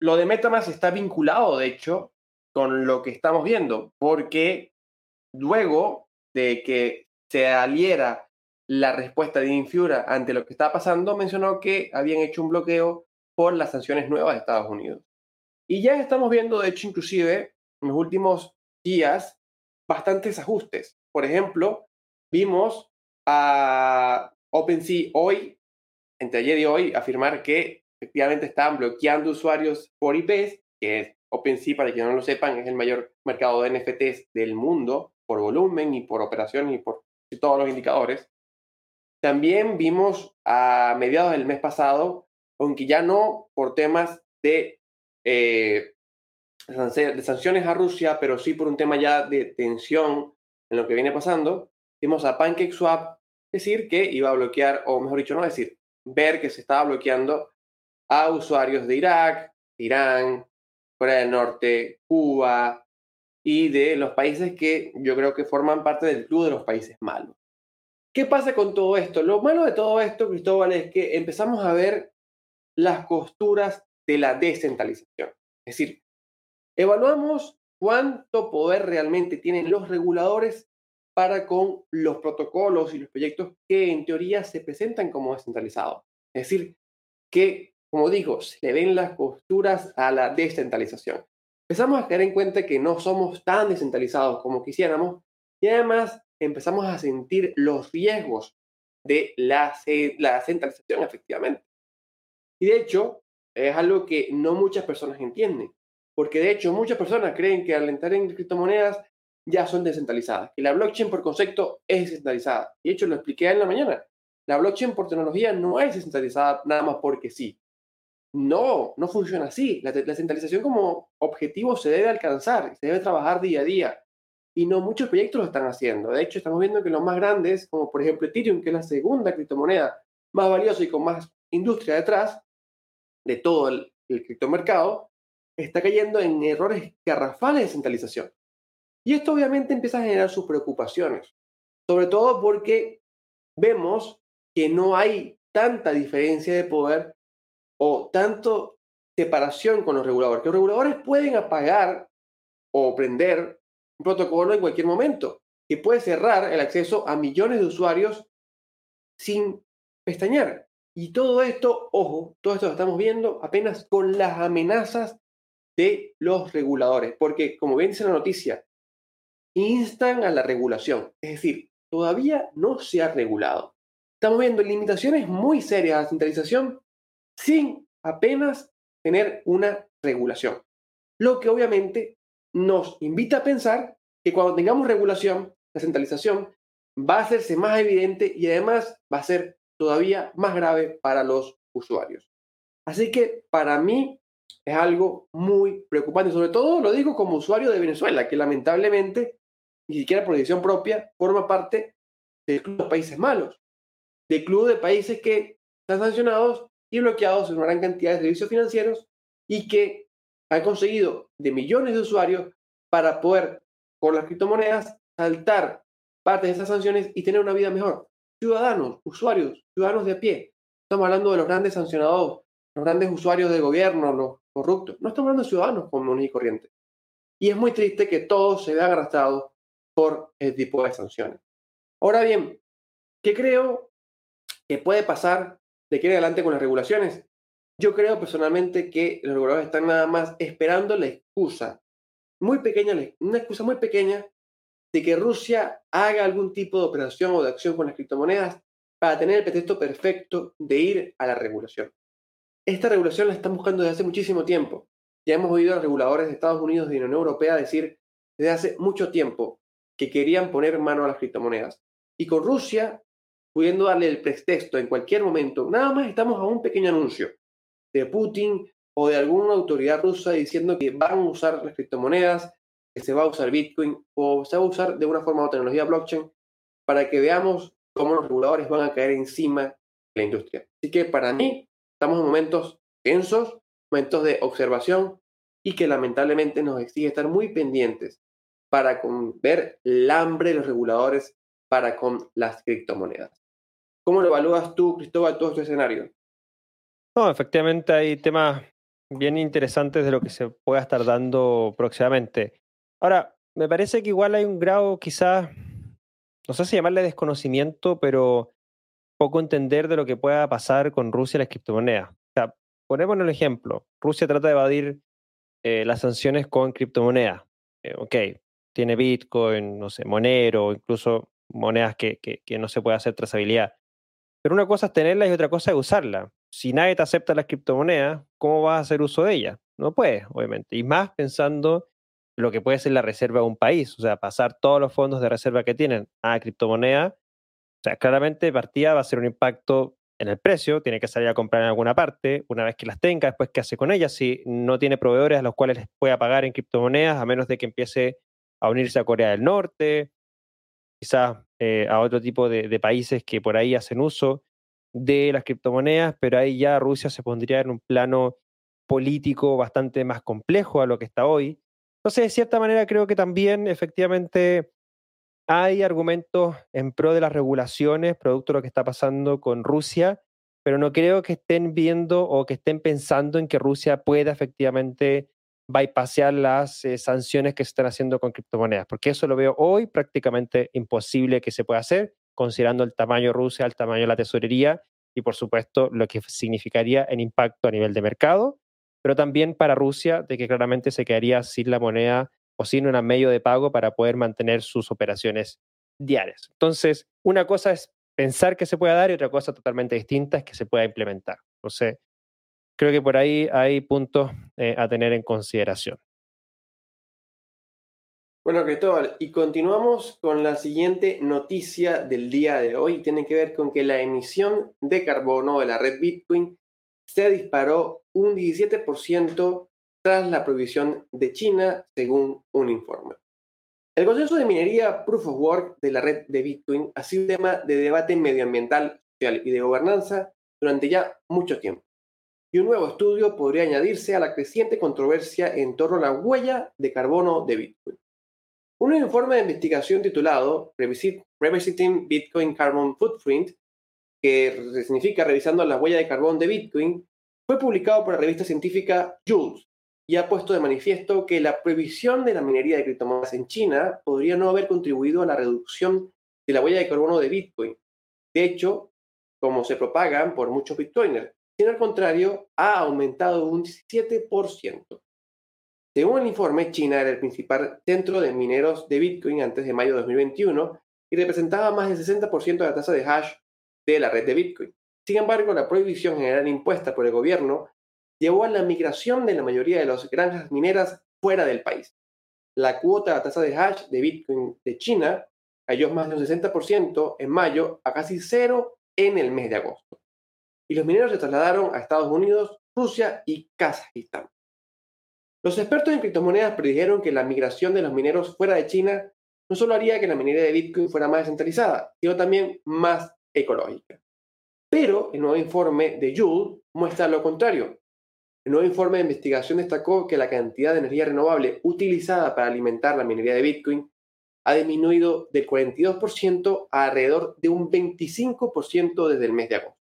Lo de Metamask está vinculado, de hecho, con lo que estamos viendo, porque luego de que se aliera la respuesta de Infura ante lo que estaba pasando, mencionó que habían hecho un bloqueo por las sanciones nuevas de Estados Unidos. Y ya estamos viendo, de hecho, inclusive en los últimos días, bastantes ajustes. Por ejemplo, vimos a OpenSea hoy, entre ayer y hoy, afirmar que efectivamente estaban bloqueando usuarios por IPs, que es OpenSea, para quienes no lo sepan, es el mayor mercado de NFTs del mundo por volumen y por operación y por todos los indicadores. También vimos a mediados del mes pasado, aunque ya no por temas de, eh, de sanciones a Rusia, pero sí por un tema ya de tensión en lo que viene pasando, vimos a PancakeSwap decir que iba a bloquear, o mejor dicho, no decir, ver que se estaba bloqueando a usuarios de Irak, Irán, Corea del Norte, Cuba y de los países que yo creo que forman parte del club de los países malos. ¿Qué pasa con todo esto? Lo malo de todo esto, Cristóbal, es que empezamos a ver las costuras de la descentralización. Es decir, evaluamos cuánto poder realmente tienen los reguladores para con los protocolos y los proyectos que en teoría se presentan como descentralizados. Es decir, que, como digo, se le ven las costuras a la descentralización. Empezamos a caer en cuenta que no somos tan descentralizados como quisiéramos y además empezamos a sentir los riesgos de la, la centralización efectivamente. Y de hecho, es algo que no muchas personas entienden, porque de hecho muchas personas creen que al entrar en criptomonedas ya son descentralizadas, que la blockchain por concepto es descentralizada. Y de hecho lo expliqué en la mañana. La blockchain por tecnología no es descentralizada nada más porque sí. No, no funciona así. La, la centralización como objetivo se debe alcanzar, se debe trabajar día a día. Y no muchos proyectos lo están haciendo. De hecho, estamos viendo que los más grandes, como por ejemplo Ethereum, que es la segunda criptomoneda más valiosa y con más industria detrás de todo el, el criptomercado, está cayendo en errores garrafales de centralización. Y esto obviamente empieza a generar sus preocupaciones, sobre todo porque vemos que no hay tanta diferencia de poder o tanto separación con los reguladores, que los reguladores pueden apagar o prender un protocolo en cualquier momento, que puede cerrar el acceso a millones de usuarios sin pestañear. Y todo esto, ojo, todo esto lo estamos viendo apenas con las amenazas de los reguladores, porque como bien dice la noticia, instan a la regulación, es decir, todavía no se ha regulado. Estamos viendo limitaciones muy serias a la centralización sin apenas tener una regulación, lo que obviamente nos invita a pensar que cuando tengamos regulación, la centralización va a hacerse más evidente y además va a ser todavía más grave para los usuarios. Así que para mí es algo muy preocupante, sobre todo lo digo como usuario de Venezuela, que lamentablemente ni siquiera por decisión propia forma parte del club de países malos, del club de países que están sancionados y bloqueados en una gran cantidad de servicios financieros y que han conseguido de millones de usuarios para poder, con las criptomonedas, saltar parte de esas sanciones y tener una vida mejor. Ciudadanos, usuarios, ciudadanos de a pie. Estamos hablando de los grandes sancionados, los grandes usuarios del gobierno, los corruptos. No estamos hablando de ciudadanos comunes y corrientes. Y es muy triste que todos se vean arrastrados por el tipo de sanciones. Ahora bien, ¿qué creo que puede pasar de aquí en adelante con las regulaciones? Yo creo personalmente que los reguladores están nada más esperando la excusa, muy pequeña, una excusa muy pequeña de que Rusia haga algún tipo de operación o de acción con las criptomonedas para tener el pretexto perfecto de ir a la regulación. Esta regulación la están buscando desde hace muchísimo tiempo. Ya hemos oído a reguladores de Estados Unidos y de la Unión Europea decir desde hace mucho tiempo que querían poner mano a las criptomonedas. Y con Rusia, pudiendo darle el pretexto en cualquier momento, nada más estamos a un pequeño anuncio de Putin o de alguna autoridad rusa diciendo que van a usar las criptomonedas, que se va a usar Bitcoin o se va a usar de una forma o tecnología blockchain para que veamos cómo los reguladores van a caer encima de la industria. Así que para mí estamos en momentos tensos, momentos de observación y que lamentablemente nos exige estar muy pendientes para ver el hambre de los reguladores para con las criptomonedas. ¿Cómo lo evalúas tú, Cristóbal, todo este escenario? No, efectivamente hay temas bien interesantes de lo que se pueda estar dando próximamente. Ahora, me parece que igual hay un grado quizás, no sé si llamarle desconocimiento, pero poco entender de lo que pueda pasar con Rusia y las criptomonedas. O sea, ponemos el ejemplo. Rusia trata de evadir eh, las sanciones con criptomonedas. Eh, ok, tiene Bitcoin, no sé, Monero, incluso monedas que, no se puede hacer trazabilidad. Pero una cosa es tenerlas y otra cosa es usarla si nadie te acepta las criptomonedas, ¿cómo vas a hacer uso de ellas? No puedes, obviamente. Y más pensando en lo que puede ser la reserva de un país, o sea, pasar todos los fondos de reserva que tienen a criptomoneda, o sea, claramente partida va a ser un impacto en el precio, tiene que salir a comprar en alguna parte, una vez que las tenga, después qué hace con ellas, si no tiene proveedores a los cuales les pueda pagar en criptomonedas, a menos de que empiece a unirse a Corea del Norte, quizás eh, a otro tipo de, de países que por ahí hacen uso de las criptomonedas, pero ahí ya Rusia se pondría en un plano político bastante más complejo a lo que está hoy. Entonces, de cierta manera, creo que también efectivamente hay argumentos en pro de las regulaciones, producto de lo que está pasando con Rusia, pero no creo que estén viendo o que estén pensando en que Rusia pueda efectivamente bypassear las eh, sanciones que se están haciendo con criptomonedas, porque eso lo veo hoy prácticamente imposible que se pueda hacer, considerando el tamaño de Rusia, el tamaño de la tesorería y por supuesto lo que significaría en impacto a nivel de mercado, pero también para Rusia, de que claramente se quedaría sin la moneda o sin un medio de pago para poder mantener sus operaciones diarias. Entonces, una cosa es pensar que se pueda dar y otra cosa totalmente distinta es que se pueda implementar. Entonces, creo que por ahí hay puntos eh, a tener en consideración. Bueno, Cristóbal, y continuamos con la siguiente noticia del día de hoy. Tiene que ver con que la emisión de carbono de la red Bitcoin se disparó un 17% tras la prohibición de China, según un informe. El consenso de minería Proof of Work de la red de Bitcoin ha sido tema de debate medioambiental, y de gobernanza durante ya mucho tiempo y un nuevo estudio podría añadirse a la creciente controversia en torno a la huella de carbono de Bitcoin. Un informe de investigación titulado Revisiting Bitcoin Carbon Footprint, que significa revisando la huella de carbón de Bitcoin, fue publicado por la revista científica Jules y ha puesto de manifiesto que la prohibición de la minería de criptomonedas en China podría no haber contribuido a la reducción de la huella de carbono de Bitcoin. De hecho, como se propagan por muchos bitcoiners, sino al contrario, ha aumentado un 17%. Según el informe, China era el principal centro de mineros de Bitcoin antes de mayo de 2021 y representaba más del 60% de la tasa de hash de la red de Bitcoin. Sin embargo, la prohibición general impuesta por el gobierno llevó a la migración de la mayoría de las granjas mineras fuera del país. La cuota de la tasa de hash de Bitcoin de China cayó más del 60% en mayo a casi cero en el mes de agosto y los mineros se trasladaron a Estados Unidos, Rusia y Kazajistán. Los expertos en criptomonedas predijeron que la migración de los mineros fuera de China no solo haría que la minería de Bitcoin fuera más descentralizada, sino también más ecológica. Pero el nuevo informe de Joule muestra lo contrario. El nuevo informe de investigación destacó que la cantidad de energía renovable utilizada para alimentar la minería de Bitcoin ha disminuido del 42% a alrededor de un 25% desde el mes de agosto.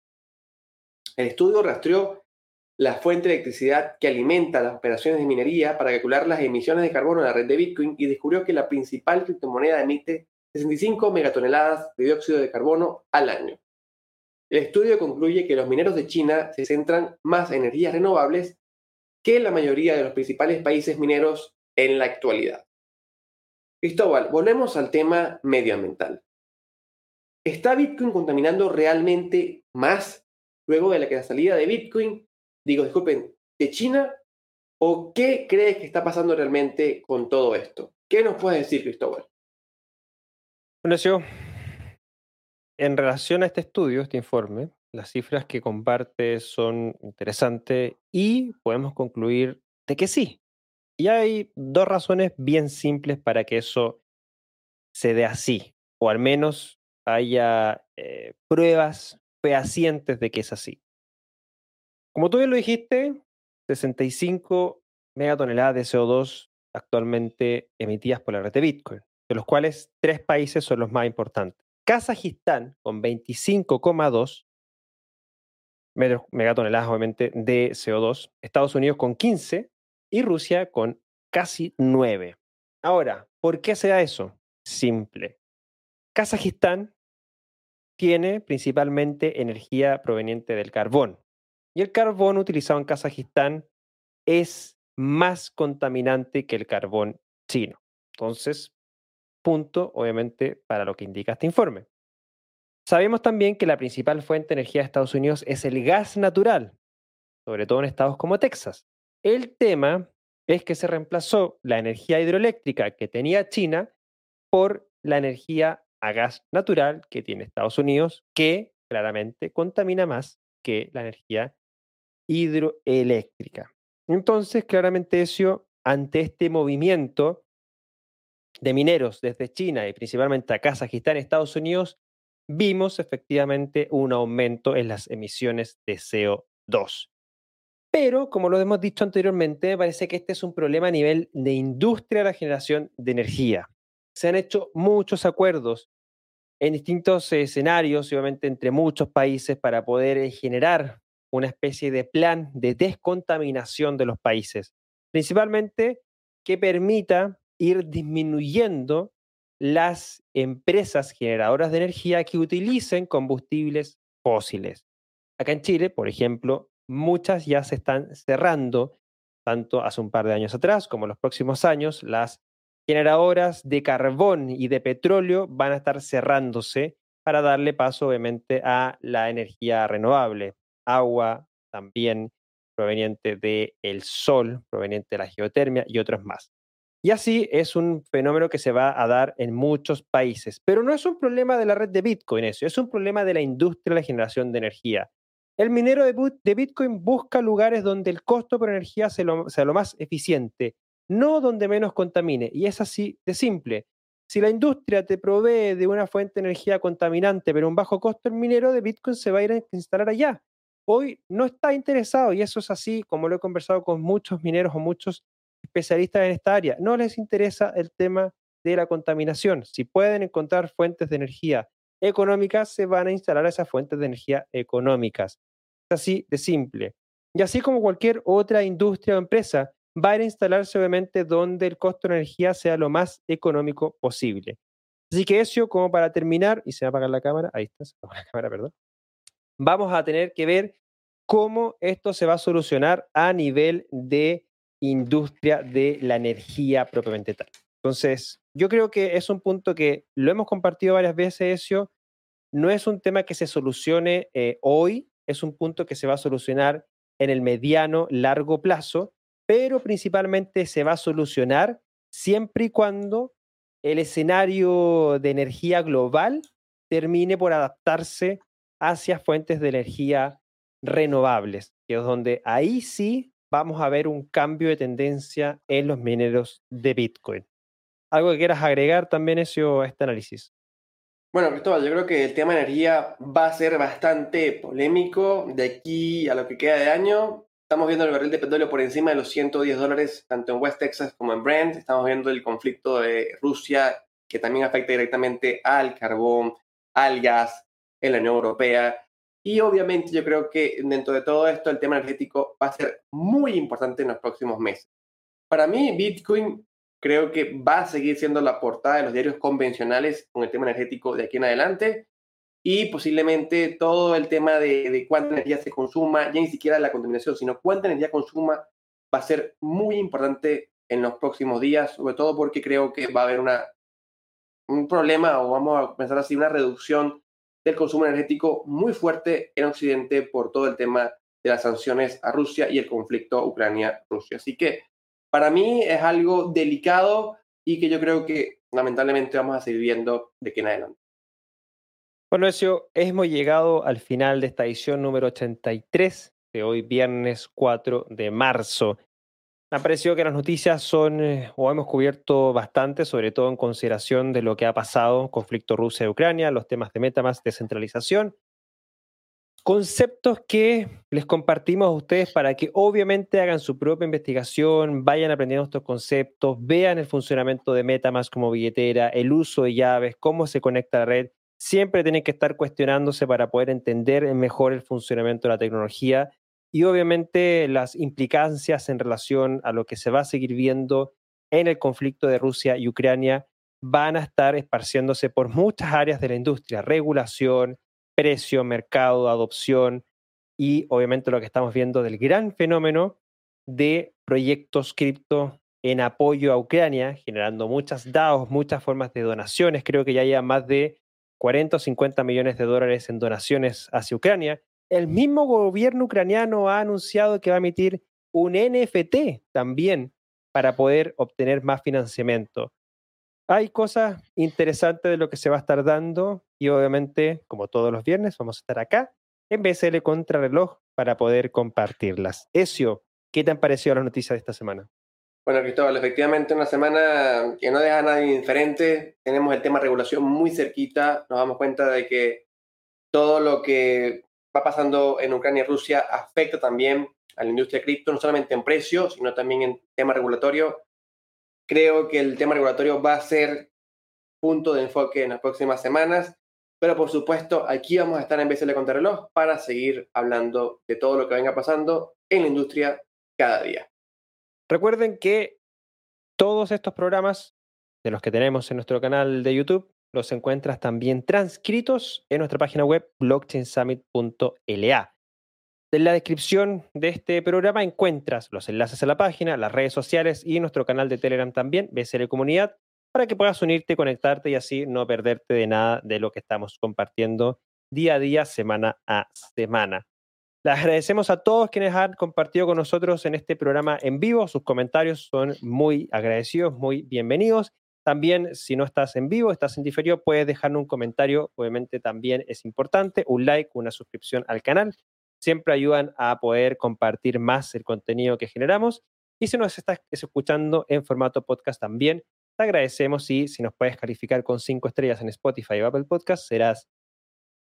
El estudio rastreó la fuente de electricidad que alimenta las operaciones de minería para calcular las emisiones de carbono en la red de Bitcoin y descubrió que la principal criptomoneda emite 65 megatoneladas de dióxido de carbono al año. El estudio concluye que los mineros de China se centran más en energías renovables que la mayoría de los principales países mineros en la actualidad. Cristóbal, volvemos al tema medioambiental. ¿Está Bitcoin contaminando realmente más luego de la, salida de Bitcoin, digo, disculpen, de China, o qué crees que está pasando realmente con todo esto? ¿Qué nos puedes decir, Cristóbal? Bueno, yo, en relación a este estudio, este informe, las cifras que comparte son interesantes y podemos concluir de que sí. Y hay dos razones bien simples para que eso se dé así, o al menos haya eh, pruebas fehacientes de que es así. Como tú bien lo dijiste, 65 megatoneladas de CO2 actualmente emitidas por la red de Bitcoin, de los cuales tres países son los más importantes. Kazajistán con 25,2 megatoneladas obviamente de CO2, Estados Unidos con 15 y Rusia con casi 9. Ahora, ¿por qué se da eso? Simple. Kazajistán tiene principalmente energía proveniente del carbón. Y el carbón utilizado en Kazajistán es más contaminante que el carbón chino. Entonces, punto, obviamente, para lo que indica este informe. Sabemos también que la principal fuente de energía de Estados Unidos es el gas natural, sobre todo en estados como Texas. El tema es que se reemplazó la energía hidroeléctrica que tenía China por la energía a gas natural que tiene Estados Unidos, que claramente contamina más que la energía hidroeléctrica. Entonces, claramente eso, ante este movimiento de mineros desde China y principalmente a Kazajistán, Estados Unidos, vimos efectivamente un aumento en las emisiones de CO2. Pero, como lo hemos dicho anteriormente, parece que este es un problema a nivel de industria de la generación de energía. Se han hecho muchos acuerdos en distintos escenarios, obviamente entre muchos países, para poder eh, generar una especie de plan de descontaminación de los países, principalmente que permita ir disminuyendo las empresas generadoras de energía que utilicen combustibles fósiles. Acá en Chile, por ejemplo, muchas ya se están cerrando, tanto hace un par de años atrás como en los próximos años, las generadoras de carbón y de petróleo van a estar cerrándose para darle paso, obviamente, a la energía renovable, agua también proveniente del sol, proveniente de la geotermia y otros más. Y así es un fenómeno que se va a dar en muchos países. Pero no es un problema de la red de Bitcoin eso, es un problema de la industria de la generación de energía. El minero de Bitcoin busca lugares donde el costo por energía sea lo más eficiente, no donde menos contamine. Y es así de simple. Si la industria te provee de una fuente de energía contaminante, pero un bajo costo, el minero de Bitcoin se va a ir a instalar allá. Hoy no está interesado, y eso es así, como lo he conversado con muchos mineros o muchos especialistas en esta área. No les interesa el tema de la contaminación. Si pueden encontrar fuentes de energía económicas, se van a instalar esas fuentes de energía económicas. Es así de simple. Y así como cualquier otra industria o empresa, va a instalarse obviamente donde el costo de energía sea lo más económico posible. Así que eso, como para terminar, y se va a apagar la cámara, ahí está, se apaga la cámara, perdón. Vamos a tener que ver cómo esto se va a solucionar a nivel de industria de la energía propiamente tal. Entonces, yo creo que es un punto que lo hemos compartido varias veces, eso no es un tema que se solucione eh, hoy, es un punto que se va a solucionar en el mediano, largo plazo, pero principalmente se va a solucionar siempre y cuando el escenario de energía global termine por adaptarse hacia fuentes de energía renovables, que es donde ahí sí vamos a ver un cambio de tendencia en los mineros de Bitcoin. ¿Algo que quieras agregar también, a este análisis? Bueno, Cristóbal, yo creo que el tema de energía va a ser bastante polémico de aquí a lo que queda de año. Estamos viendo el barril de petróleo por encima de los 110 dólares, tanto en West Texas como en Brent. Estamos viendo el conflicto de Rusia, que también afecta directamente al carbón, al gas en la Unión Europea. Y obviamente yo creo que dentro de todo esto el tema energético va a ser muy importante en los próximos meses. Para mí, Bitcoin creo que va a seguir siendo la portada de los diarios convencionales con el tema energético de aquí en adelante y posiblemente todo el tema de, cuánta energía se consuma, ya ni siquiera la contaminación, sino cuánta energía consuma va a ser muy importante en los próximos días, sobre todo porque creo que va a haber un problema o vamos a pensar así, una reducción del consumo energético muy fuerte en Occidente por todo el tema de las sanciones a Rusia y el conflicto Ucrania-Rusia. Así que para mí es algo delicado y que yo creo que lamentablemente vamos a seguir viendo de aquí en adelante. Bueno, eso hemos llegado al final de esta edición número 83 de hoy, viernes 4 de marzo. Me ha parecido que las noticias son, eh, o hemos cubierto bastante, sobre todo en consideración de lo que ha pasado, conflicto Rusia-Ucrania, los temas de Metamask, descentralización. Conceptos que les compartimos a ustedes para que obviamente hagan su propia investigación, vayan aprendiendo estos conceptos, vean el funcionamiento de Metamask como billetera, el uso de llaves, cómo se conecta a la red. Siempre tienen que estar cuestionándose para poder entender mejor el funcionamiento de la tecnología y obviamente las implicancias en relación a lo que se va a seguir viendo en el conflicto de Rusia y Ucrania van a estar esparciéndose por muchas áreas de la industria, regulación, precio, mercado, adopción y obviamente lo que estamos viendo del gran fenómeno de proyectos cripto en apoyo a Ucrania, generando muchas DAOs, muchas formas de donaciones. Creo que ya hay más de 40 o 50 millones de dólares en donaciones hacia Ucrania el mismo gobierno ucraniano ha anunciado que va a emitir un NFT también para poder obtener más financiamiento. Hay cosas interesantes de lo que se va a estar dando y obviamente, como todos los viernes, vamos a estar acá en BSL Contrarreloj para poder compartirlas. Ezio, ¿qué te han parecido las noticias de esta semana? Bueno, Cristóbal, efectivamente una semana que no deja a nadie indiferente. Tenemos el tema regulación muy cerquita. Nos damos cuenta de que todo lo que va pasando en Ucrania y Rusia afecta también a la industria cripto, no solamente en precios, sino también en tema regulatorio. Creo que el tema regulatorio va a ser punto de enfoque en las próximas semanas, pero por supuesto aquí vamos a estar en BCL Contrarreloj para seguir hablando de todo lo que venga pasando en la industria cada día. Recuerden que todos estos programas de los que tenemos en nuestro canal de YouTube los encuentras también transcritos en nuestra página web blockchainsummit.la. En la descripción de este programa encuentras los enlaces a la página, las redes sociales y nuestro canal de Telegram también, BCL Comunidad, para que puedas unirte, conectarte y así no perderte de nada de lo que estamos compartiendo día a día, semana a semana. Les agradecemos a todos quienes han compartido con nosotros en este programa en vivo. Sus comentarios son muy agradecidos, muy bienvenidos. También, si no estás en vivo, estás en diferido, puedes dejar un comentario. Obviamente también es importante. Un like, una suscripción al canal. Siempre ayudan a poder compartir más el contenido que generamos. Y si nos estás escuchando en formato podcast también, te agradecemos y si nos puedes calificar con cinco estrellas en Spotify o Apple Podcast, serás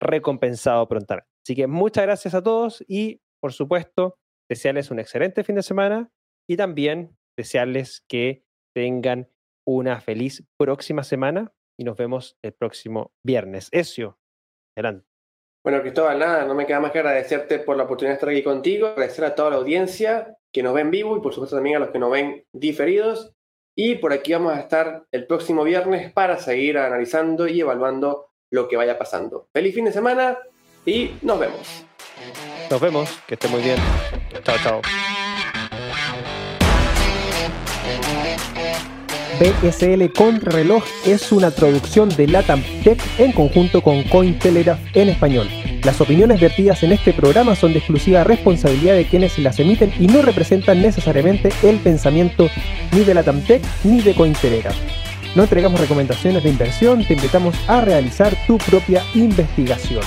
recompensado prontamente. Así que muchas gracias a todos y, por supuesto, desearles un excelente fin de semana y también desearles que tengan una feliz próxima semana y nos vemos el próximo viernes. Ezio, adelante. Bueno, Cristóbal, nada, no me queda más que agradecerte por la oportunidad de estar aquí contigo, agradecer a toda la audiencia que nos ven vivo y por supuesto también a los que nos ven diferidos. Y por aquí vamos a estar el próximo viernes para seguir analizando y evaluando lo que vaya pasando. Feliz fin de semana y nos vemos. Nos vemos, que esté muy bien. Chao, chao. BSL Contrarreloj es una traducción de Latam Tech en conjunto con Cointelegraph en español. Las opiniones vertidas en este programa son de exclusiva responsabilidad de quienes las emiten y no representan necesariamente el pensamiento ni de Latam Tech ni de Cointelegraph. No entregamos recomendaciones de inversión, te invitamos a realizar tu propia investigación.